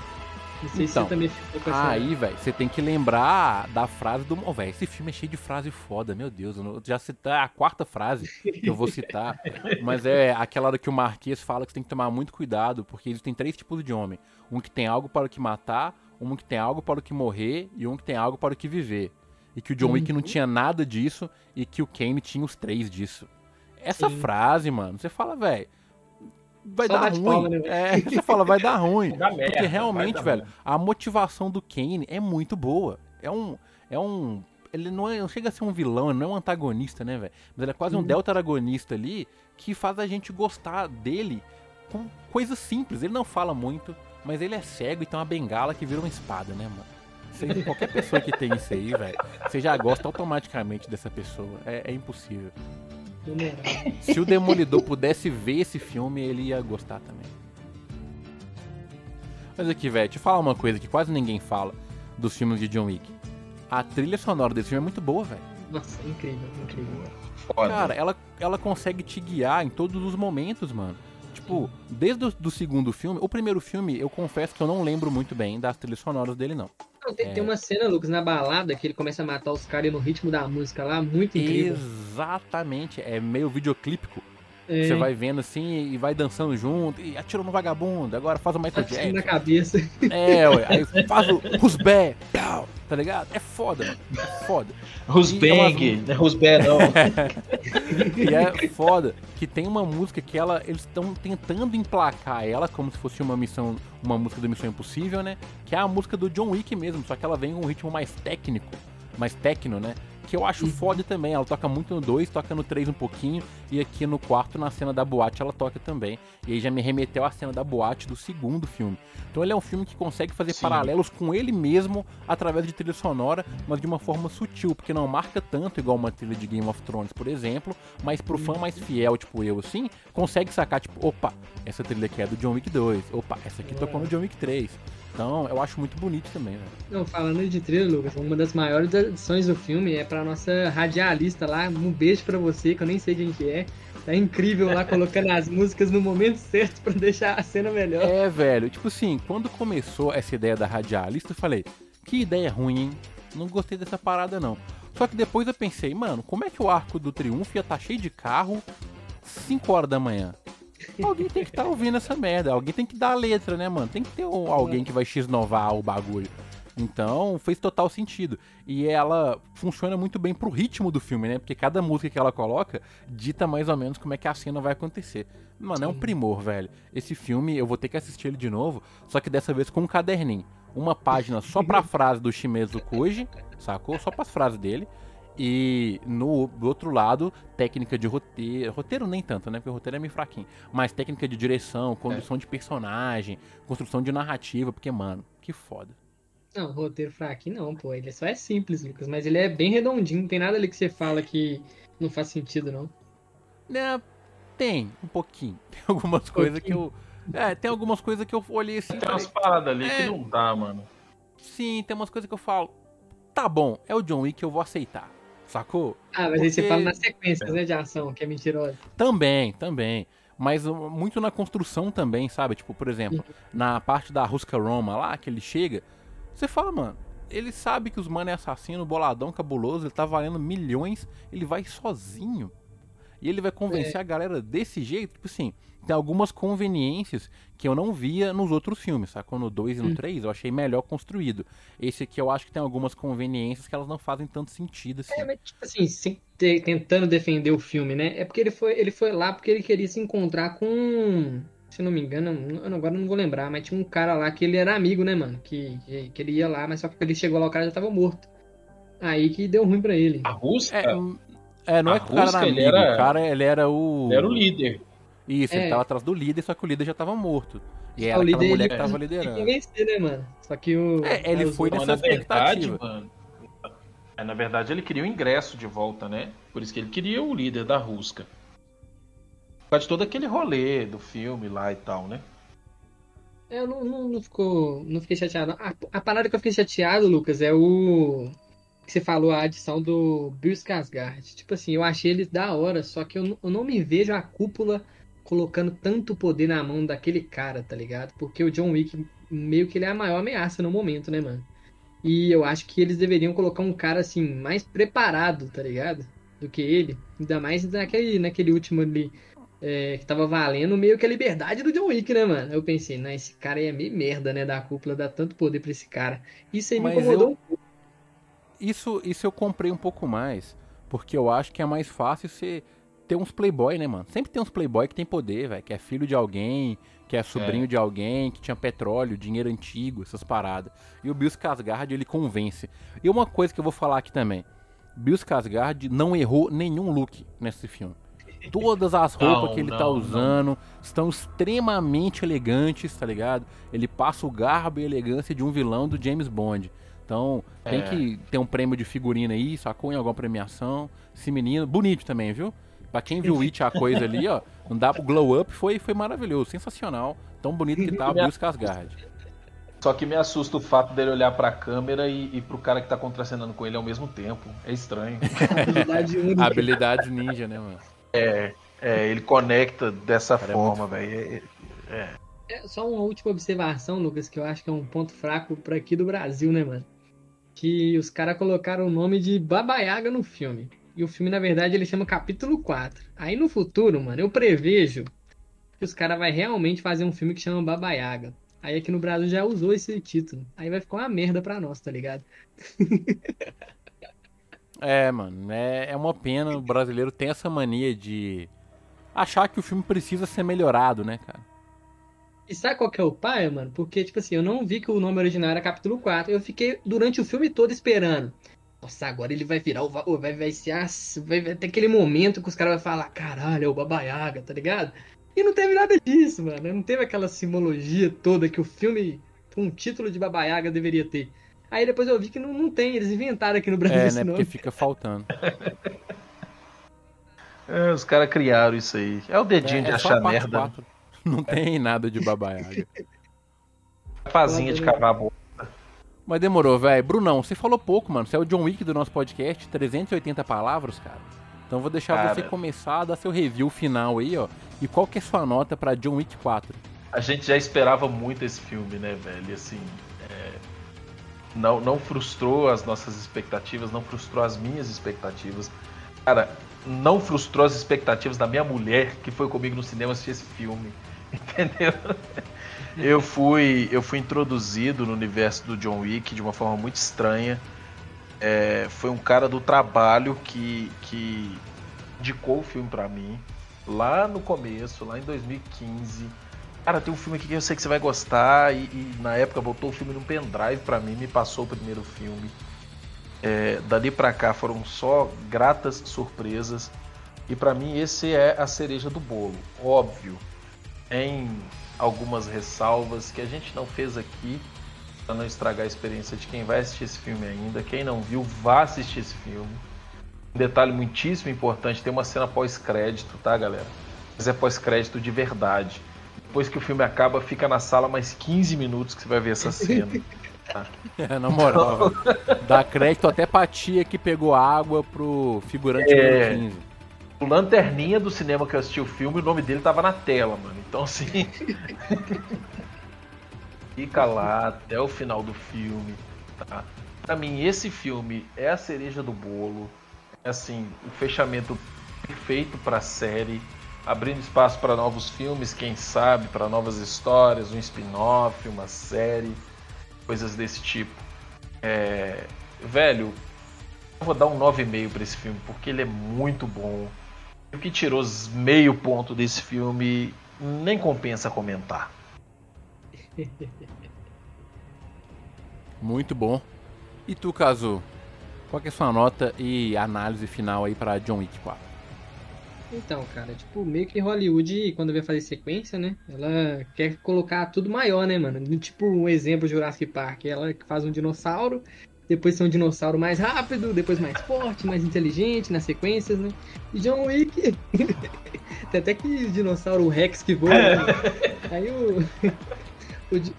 Não sei então, se você também ficou com essa. Aí, velho, você tem que lembrar da frase do. Oh, velho, esse filme é cheio de frase foda, meu Deus. Eu já citar a quarta frase que eu vou citar. mas é aquela hora que o Marquês fala que você tem que tomar muito cuidado, porque existem três tipos de homem: um que tem algo para o que matar, um que tem algo para o que morrer e um que tem algo para o que viver e que o John Wick não uhum. tinha nada disso e que o Kane tinha os três disso. Essa Sim. frase, mano, você fala, velho, vai Só dar ruim. Palma, né, é, você fala, vai dar ruim. porque merda, realmente, velho, ruim. a motivação do Kane é muito boa. É um. É um. Ele não, é, não chega a ser um vilão, ele não é um antagonista, né, velho? Mas ele é quase um delta-aragonista ali que faz a gente gostar dele com coisas simples. Ele não fala muito, mas ele é cego e tem uma bengala que vira uma espada, né, mano? Você, qualquer pessoa que tem isso aí, velho, você já gosta automaticamente dessa pessoa. É, é impossível. Se o Demolidor pudesse ver esse filme, ele ia gostar também. Mas aqui, velho, te falar uma coisa que quase ninguém fala dos filmes de John Wick. A trilha sonora desse filme é muito boa, velho. Nossa, incrível, incrível. Foda. Cara, ela, ela consegue te guiar em todos os momentos, mano. Tipo, desde o do segundo filme, o primeiro filme, eu confesso que eu não lembro muito bem das trilhas sonoras dele, não. Tem, é... tem, uma cena, Lucas, na balada que ele começa a matar os caras no ritmo da música lá, muito incrível. Exatamente, é meio videoclípico. É. Você vai vendo assim e vai dançando junto, e atira no vagabundo, agora faz o Michael Jackson. na cabeça. É, ué, aí faz o Rusbé, tá ligado? É foda, mano. É foda. Rusbang, é é Rusbé não. e é foda que tem uma música que ela, eles estão tentando emplacar ela como se fosse uma missão, uma música da Missão Impossível, né? Que é a música do John Wick mesmo, só que ela vem com um ritmo mais técnico, mais técnico, né? Que eu acho uhum. foda também. Ela toca muito no 2, toca no 3 um pouquinho, e aqui no quarto, na cena da boate, ela toca também. E aí já me remeteu à cena da boate do segundo filme. Então ele é um filme que consegue fazer Sim. paralelos com ele mesmo através de trilha sonora, mas de uma forma sutil, porque não marca tanto igual uma trilha de Game of Thrones, por exemplo, mas pro fã mais fiel, tipo eu, assim, consegue sacar, tipo, opa, essa trilha aqui é do John Wick 2, opa, essa aqui tocou no John Wick 3. Então, eu acho muito bonito também, né? Não, falando de trilha, Lucas, uma das maiores edições do filme é pra nossa radialista lá. Um beijo pra você, que eu nem sei quem que é. Tá incrível lá colocando as músicas no momento certo para deixar a cena melhor. É, velho. Tipo assim, quando começou essa ideia da radialista, eu falei, que ideia ruim, hein? Não gostei dessa parada, não. Só que depois eu pensei, mano, como é que o arco do triunfo ia estar tá cheio de carro 5 horas da manhã? Alguém tem que estar tá ouvindo essa merda. Alguém tem que dar a letra, né, mano? Tem que ter um, alguém que vai x-novar o bagulho. Então, fez total sentido. E ela funciona muito bem pro ritmo do filme, né? Porque cada música que ela coloca dita mais ou menos como é que a cena vai acontecer. Mano, Sim. é um primor, velho. Esse filme, eu vou ter que assistir ele de novo, só que dessa vez com um caderninho. Uma página só pra frase do Shimezu Koji, sacou? Só pras frases dele. E no outro lado, técnica de roteiro. Roteiro nem tanto, né? Porque o roteiro é meio fraquinho. Mas técnica de direção, condução é. de personagem, construção de narrativa, porque, mano, que foda. Não, roteiro fraquinho não, pô. Ele só é simples, Lucas. Mas ele é bem redondinho. Não tem nada ali que você fala que não faz sentido, não. É, tem, um pouquinho. Tem algumas um coisas que eu. É, tem algumas coisas que eu olhei assim. Tem umas paradas ali é... que não dá, mano. Sim, tem umas coisas que eu falo. Tá bom, é o John Wick, eu vou aceitar. Sacou? Ah, mas Porque... aí você fala nas sequências, né, de ação, que é mentirosa. Também, também. Mas muito na construção também, sabe? Tipo, por exemplo, uhum. na parte da Ruska Roma lá, que ele chega, você fala, mano, ele sabe que os mano é assassino, boladão, cabuloso, ele tá valendo milhões, ele vai sozinho. E ele vai convencer é. a galera desse jeito, tipo assim, tem algumas conveniências que eu não via nos outros filmes, sacou? No 2 e no 3 hum. eu achei melhor construído. Esse aqui eu acho que tem algumas conveniências que elas não fazem tanto sentido, assim. É, mas tipo assim, ter, tentando defender o filme, né? É porque ele foi, ele foi lá porque ele queria se encontrar com... Se não me engano, eu agora não vou lembrar, mas tinha um cara lá que ele era amigo, né, mano? Que, que, que ele ia lá, mas só que ele chegou lá, o cara já tava morto. Aí que deu ruim pra ele. A Rússia? É, é não a é que o cara era amigo, era... o cara ele era o... Ele era o líder. Isso, é. ele tava atrás do líder, só que o líder já tava morto. E era aquela mulher que tava liderando. Vencer, né, mano? Só que o. É, ele foi nessa expectativa. Verdade, mano, é, na verdade, ele queria o ingresso de volta, né? Por isso que ele queria o líder da Rusca. Por causa de todo aquele rolê do filme lá e tal, né? É, eu não, não, não, ficou, não fiquei chateado. A, a parada que eu fiquei chateado, Lucas, é o. Que você falou, a adição do Bill Skarsgård. Tipo assim, eu achei ele da hora, só que eu, eu não me vejo a cúpula colocando tanto poder na mão daquele cara, tá ligado? Porque o John Wick, meio que ele é a maior ameaça no momento, né, mano? E eu acho que eles deveriam colocar um cara, assim, mais preparado, tá ligado? Do que ele. Ainda mais naquele, naquele último ali, é, que tava valendo meio que a liberdade do John Wick, né, mano? Eu pensei, não, esse cara aí é meio merda, né, da cúpula, dá tanto poder pra esse cara. Isso aí me Mas incomodou eu... um pouco. Isso, isso eu comprei um pouco mais, porque eu acho que é mais fácil ser ter uns playboy, né, mano? Sempre tem uns playboy que tem poder, velho, que é filho de alguém, que é sobrinho é. de alguém, que tinha petróleo, dinheiro antigo, essas paradas. E o Bill Skarsgård, ele convence. E uma coisa que eu vou falar aqui também. Bill Skarsgård não errou nenhum look nesse filme. Todas as roupas não, que ele tá não, tá usando não. estão extremamente elegantes, tá ligado? Ele passa o garbo e elegância de um vilão do James Bond. Então, tem é. que ter um prêmio de figurina aí, sacou em alguma premiação. Esse menino, bonito também, viu? Pra quem viu It, a coisa ali, ó, não dá pro glow up, foi, foi maravilhoso, sensacional. Tão bonito que tá o Bill Skarsgård. Só que me assusta o fato dele olhar pra câmera e, e pro cara que tá contracenando com ele ao mesmo tempo. É estranho. Habilidade única. Habilidade ninja, né, mano? É, é ele conecta dessa cara, é forma, velho. É, é. é, só uma última observação, Lucas, que eu acho que é um ponto fraco para aqui do Brasil, né, mano? que os caras colocaram o nome de Baba Yaga no filme. E o filme, na verdade, ele chama Capítulo 4. Aí no futuro, mano, eu prevejo que os caras vão realmente fazer um filme que chama Baba Yaga. Aí aqui no Brasil já usou esse título. Aí vai ficar uma merda pra nós, tá ligado? é, mano, é, é uma pena. O brasileiro tem essa mania de achar que o filme precisa ser melhorado, né, cara? E sabe qual que é o pai, mano? Porque, tipo assim, eu não vi que o nome original era capítulo 4. Eu fiquei durante o filme todo esperando. Nossa, agora ele vai virar o. Vai, vai ser. Vai, vai ter aquele momento que os caras vão falar: caralho, é o Babaiaga, tá ligado? E não teve nada disso, mano. Não teve aquela simbologia toda que o filme com um título de Babaiaga deveria ter. Aí depois eu vi que não, não tem, eles inventaram aqui no Brasil é, esse né, nome. Porque fica faltando. é, os caras criaram isso aí. É o dedinho é, de é achar merda. 4. Não tem nada de Babaiaga. Fazinha de cavar boa. Mas demorou, velho. Brunão, você falou pouco, mano. Você é o John Wick do nosso podcast, 380 palavras, cara. Então vou deixar cara... você começar a dar seu review final aí, ó. E qual que é sua nota para John Wick 4? A gente já esperava muito esse filme, né, velho? Assim, é... não, não frustrou as nossas expectativas, não frustrou as minhas expectativas. Cara, não frustrou as expectativas da minha mulher que foi comigo no cinema assistir esse filme. Entendeu? Eu fui, eu fui introduzido no universo do John Wick de uma forma muito estranha. É, foi um cara do trabalho que, que indicou o filme para mim lá no começo, lá em 2015. Cara, tem um filme aqui que eu sei que você vai gostar e, e na época botou o filme no pendrive para mim, me passou o primeiro filme. É, dali para cá foram só gratas surpresas e para mim esse é a cereja do bolo, óbvio. Em algumas ressalvas que a gente não fez aqui para não estragar a experiência de quem vai assistir esse filme ainda. Quem não viu, vá assistir esse filme. Um detalhe muitíssimo importante, tem uma cena pós-crédito, tá, galera? Mas é pós-crédito de verdade. Depois que o filme acaba, fica na sala mais 15 minutos que você vai ver essa cena. Tá? É, na moral, dá crédito até pra tia que pegou água pro figurante é... 15 o lanterninha do cinema que eu assisti o filme, o nome dele tava na tela, mano. Então assim. Fica lá até o final do filme. Tá? Pra mim, esse filme é a cereja do bolo. É assim, o fechamento perfeito pra série. Abrindo espaço para novos filmes, quem sabe, para novas histórias, um spin-off, uma série, coisas desse tipo. É... Velho, eu vou dar um 9,5 para esse filme, porque ele é muito bom o que tirou meio ponto desse filme nem compensa comentar. Muito bom. E tu, Kazu? Qual é a sua nota e análise final aí para John Wick 4? Então, cara, tipo, meio que Hollywood, quando vai fazer sequência, né? Ela quer colocar tudo maior, né, mano? Tipo, um exemplo Jurassic Park. Ela faz um dinossauro depois ser um dinossauro mais rápido, depois mais forte, mais inteligente nas sequências, né? E John Wick. Tem até que dinossauro Rex que voa. Né? Aí o. o...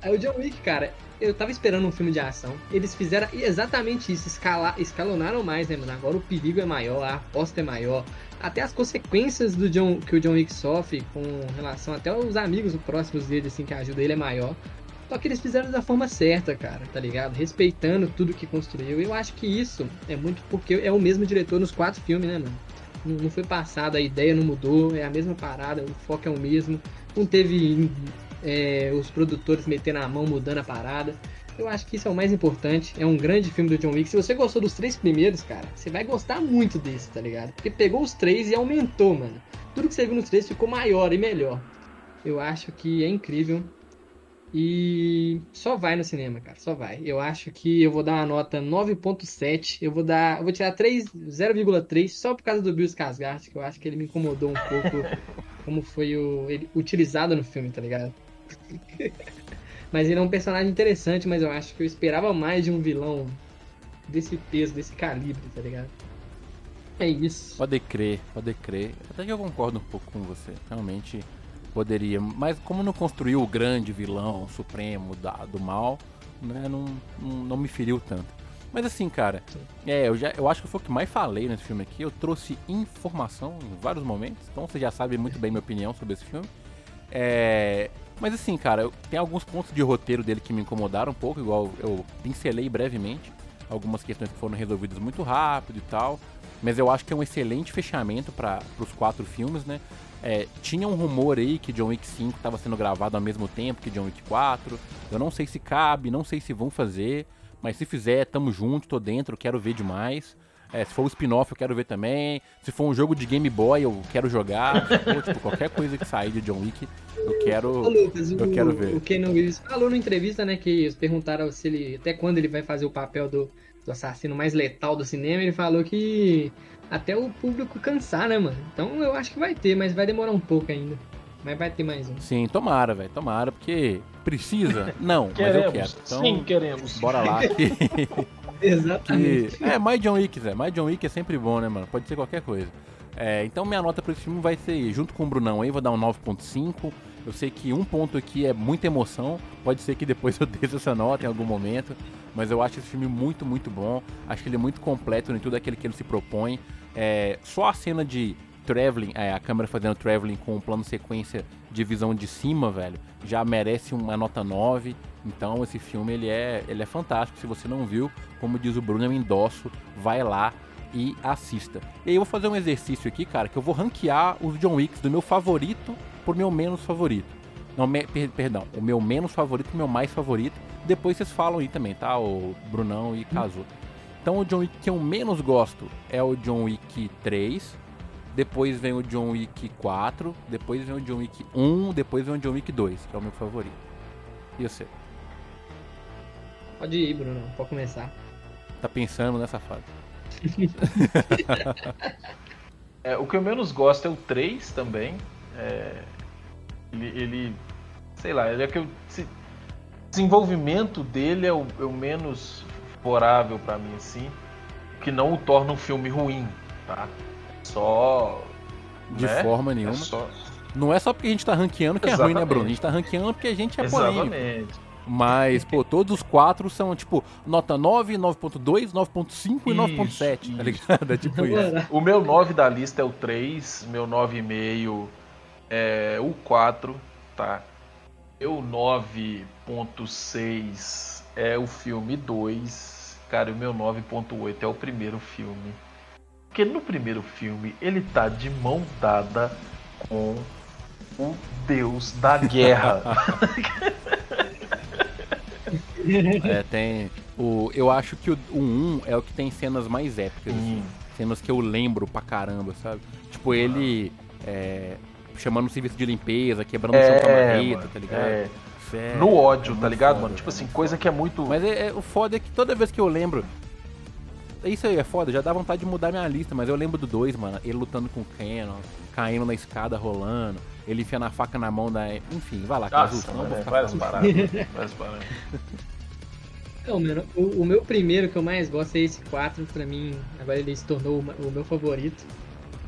Aí o John Wick, cara, eu tava esperando um filme de ação. Eles fizeram exatamente isso, escalar, escalonaram mais, né, mano? Agora o perigo é maior, a aposta é maior. Até as consequências do John, que o John Wick sofre com relação até os amigos próximos dele, assim, que ajudam ele é maior. Só que eles fizeram da forma certa, cara, tá ligado? Respeitando tudo que construiu. Eu acho que isso é muito porque é o mesmo diretor nos quatro filmes, né, mano? Não foi passado, a ideia não mudou, é a mesma parada, o foco é o mesmo. Não teve é, os produtores metendo a mão, mudando a parada. Eu acho que isso é o mais importante. É um grande filme do John Wick. Se você gostou dos três primeiros, cara, você vai gostar muito desse, tá ligado? Porque pegou os três e aumentou, mano. Tudo que você viu nos três ficou maior e melhor. Eu acho que é incrível. E só vai no cinema, cara, só vai. Eu acho que eu vou dar uma nota 9.7. Eu vou dar, eu vou tirar 0,3 só por causa do Bill Skarsgård, que eu acho que ele me incomodou um pouco como foi o ele utilizado no filme, tá ligado? mas ele é um personagem interessante, mas eu acho que eu esperava mais de um vilão desse peso, desse calibre, tá ligado? É isso. Pode crer, pode crer. Até que eu concordo um pouco com você. Realmente poderia. Mas como não construiu o grande vilão supremo da, do mal, né, não, não, não, me feriu tanto. Mas assim, cara, é, eu, já, eu acho que foi o que mais falei nesse filme aqui. Eu trouxe informação em vários momentos, então você já sabe muito bem minha opinião sobre esse filme. É, Mas assim, cara, tem alguns pontos de roteiro dele que me incomodaram um pouco, igual eu pincelei brevemente. Algumas questões que foram resolvidas muito rápido e tal. Mas eu acho que é um excelente fechamento para os quatro filmes, né? É, tinha um rumor aí que John Wick 5 estava sendo gravado ao mesmo tempo que John Wick 4. Eu não sei se cabe, não sei se vão fazer. Mas se fizer, tamo junto, tô dentro, quero ver demais. É, se for um spin-off, eu quero ver também. Se for um jogo de Game Boy, eu quero jogar. For, tipo, qualquer coisa que sair de John Wick, eu quero, Ô, Lucas, eu o, quero ver. o Keanu Reeves falou na entrevista, né, que eles perguntaram se ele, até quando ele vai fazer o papel do, do assassino mais letal do cinema, ele falou que até o público cansar, né, mano? Então eu acho que vai ter, mas vai demorar um pouco ainda. Mas vai ter mais um. Sim, tomara, velho, tomara, porque precisa? Não, mas eu Queremos. quero. Então, Sim, queremos. bora lá. Que, Exatamente. que- é, mais John Wick, Zé. Mais John Wick é sempre bom, né, mano? Pode ser qualquer coisa. É, então minha nota pra esse filme vai ser, junto com o Brunão aí, vou dar um 9.5. Eu sei que um ponto aqui é muita emoção. Pode ser que depois eu desça essa nota em algum momento. Mas eu acho esse filme muito, muito bom. Acho que ele é muito completo em tudo aquilo que ele se propõe. É, só a cena de traveling, é, a câmera fazendo traveling com um plano sequência de visão de cima, velho, já merece uma nota 9. Então esse filme ele é, ele é fantástico. Se você não viu, como diz o Bruno, eu endosso, vai lá e assista. E aí eu vou fazer um exercício aqui, cara, que eu vou ranquear os John Wicks do meu favorito pro meu menos favorito. Não, me- per- perdão, o meu menos favorito pro meu mais favorito. Depois vocês falam aí também, tá? O Brunão e Cazu. Então o John Wick que eu menos gosto é o John Wick 3. Depois vem o John Wick 4. Depois vem o John Wick 1. Depois vem o John Wick 2, que é o meu favorito. E você? Pode ir, Bruno, pode começar. Tá pensando nessa fase? É, o que eu menos gosto é o 3 também. É, ele, ele- Sei lá, ele é que eu. se- desenvolvimento dele é o, é o menos favorável pra mim, assim. Que não o torna um filme ruim, tá? Só. De né? forma É nenhuma. só... Não é só porque a gente tá ranqueando que é ruim, né, Exatamente. Bruno? A gente tá ranqueando porque a gente é polêmico. Exatamente. Mas, pô, todos os quatro são, tipo, nota 9, 9.2, 9.5 e 9.7, tá ligado? É tipo isso. O meu 9 da lista é o 3, meu 9,5 é o 4, tá? Meu 9.6 é o filme 2. Cara, o meu 9.8 é o primeiro filme. Porque no primeiro filme ele tá de mão dada com o deus da guerra. É, tem. O, eu acho que o, o 1 é o que tem cenas mais épicas, assim. Hum. Cenas que eu lembro pra caramba, sabe? Tipo, ele é, chamando o serviço de limpeza, quebrando o chão com a marreta, mano, tá ligado? é. Isso é- No ódio, é tá ligado, foda, mano? Tipo assim, coisa que é muito. Mas é, é- o foda é que toda vez que eu lembro. Isso aí é foda, já dá vontade de mudar minha lista, mas eu lembro do 2, mano. Ele lutando com o Canon, caindo na escada rolando, ele enfiando a faca na mão da. Enfim, vai lá, Cazu, eu mano, vou é, ficar várias falando. paradas. várias paradas. Não, mano, o, o meu primeiro que eu mais gosto é esse 4, pra mim, agora ele se tornou o, o meu favorito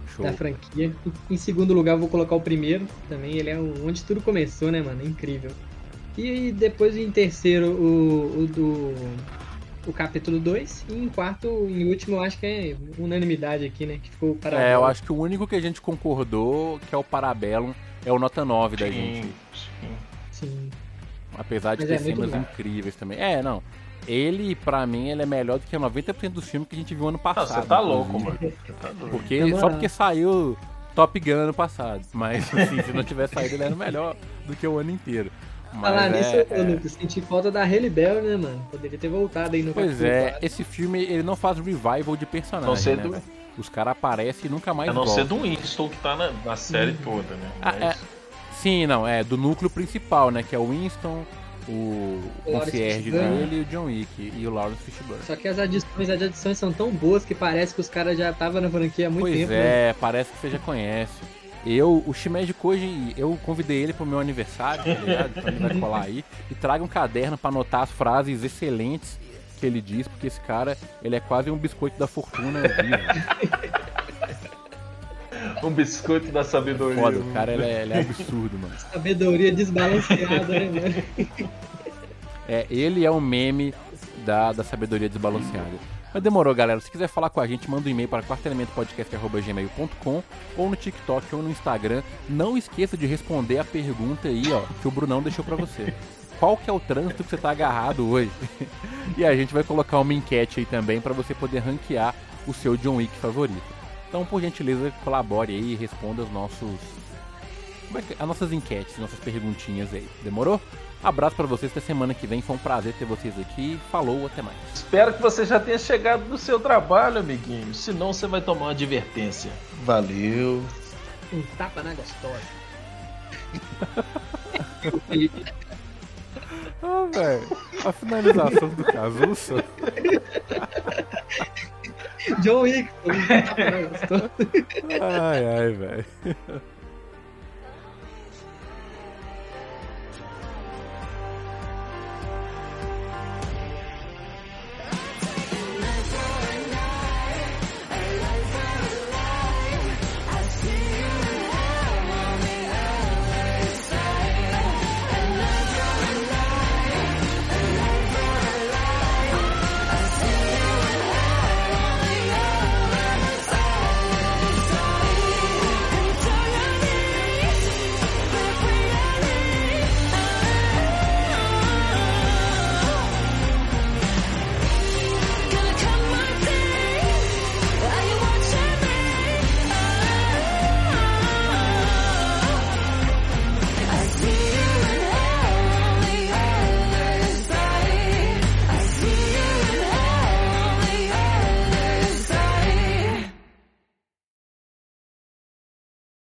Show. da franquia. Em segundo lugar, eu vou colocar o primeiro também, ele é onde tudo começou, né, mano? É incrível. E depois em terceiro, o, o do. O capítulo 2, e em quarto, em último, eu acho que é unanimidade aqui, né? Que ficou para É, eu acho que o único que a gente concordou, que é o Parabellum, é o nota 9 da Sim, gente. sim. Sim. Apesar de Mas ter é cenas incríveis também. É, não. Ele, pra mim, ele é melhor do que 90% dos filmes que a gente viu ano Não, passado. você tá louco, mano. Tá. Porque, Na só porque saiu Top Gun ano passado. Mas, assim, se não tivesse saído, ele era melhor do que o ano inteiro. Falar nisso, é, é- Lucas, senti falta da Halle Berry, né, mano? Poderia ter voltado aí no Pois é, esse filme, ele não faz revival de personagem, Não ser né, do-? Os caras aparecem e nunca mais A não voltam. ser do Winston que tá na, na série toda, né? Ah, Mas- Sim, não, é do núcleo principal, né? Que é o Winston, o concierge Fishburne. dele e o John Wick e o Lawrence Fishburne. Só que as adições, as adições são tão boas que parece que os caras já estavam na franquia há muito pois tempo, né? é, parece que você já conhece. Eu, o Shimeji Koji, eu convidei ele pro meu aniversário, tá ligado? Então ele vai colar aí. E traga um caderno pra anotar as frases excelentes que ele diz, porque esse cara, ele é quase um biscoito da fortuna vivo. Um biscoito da sabedoria. Foda, o cara ele é, ele é absurdo, mano. Sabedoria desbalanceada, né, mano? É, ele é o meme da, da sabedoria desbalanceada. Mas demorou, galera. Se quiser falar com a gente, manda um e-mail para quartelementopodcast.gmail.com ou no TikTok ou no Instagram. Não esqueça de responder a pergunta aí, ó, que o Brunão deixou para você. Qual que é o trânsito que você tá agarrado hoje? e a gente vai colocar uma enquete aí também para você poder ranquear o seu John Wick favorito. Então, por gentileza, colabore aí e responda os nossos é as nossas enquetes, nossas perguntinhas aí. Demorou? Abraço para vocês até semana que vem. Foi um prazer ter vocês aqui. Falou, até mais. Espero que você já tenha chegado no seu trabalho, amiguinho. Senão você vai tomar uma advertência. Valeu. Um tapa na gostosa. ah, velho. A finalização do Cazuça. John Wick. Um tapa na gostosa. Ai, ai, velho.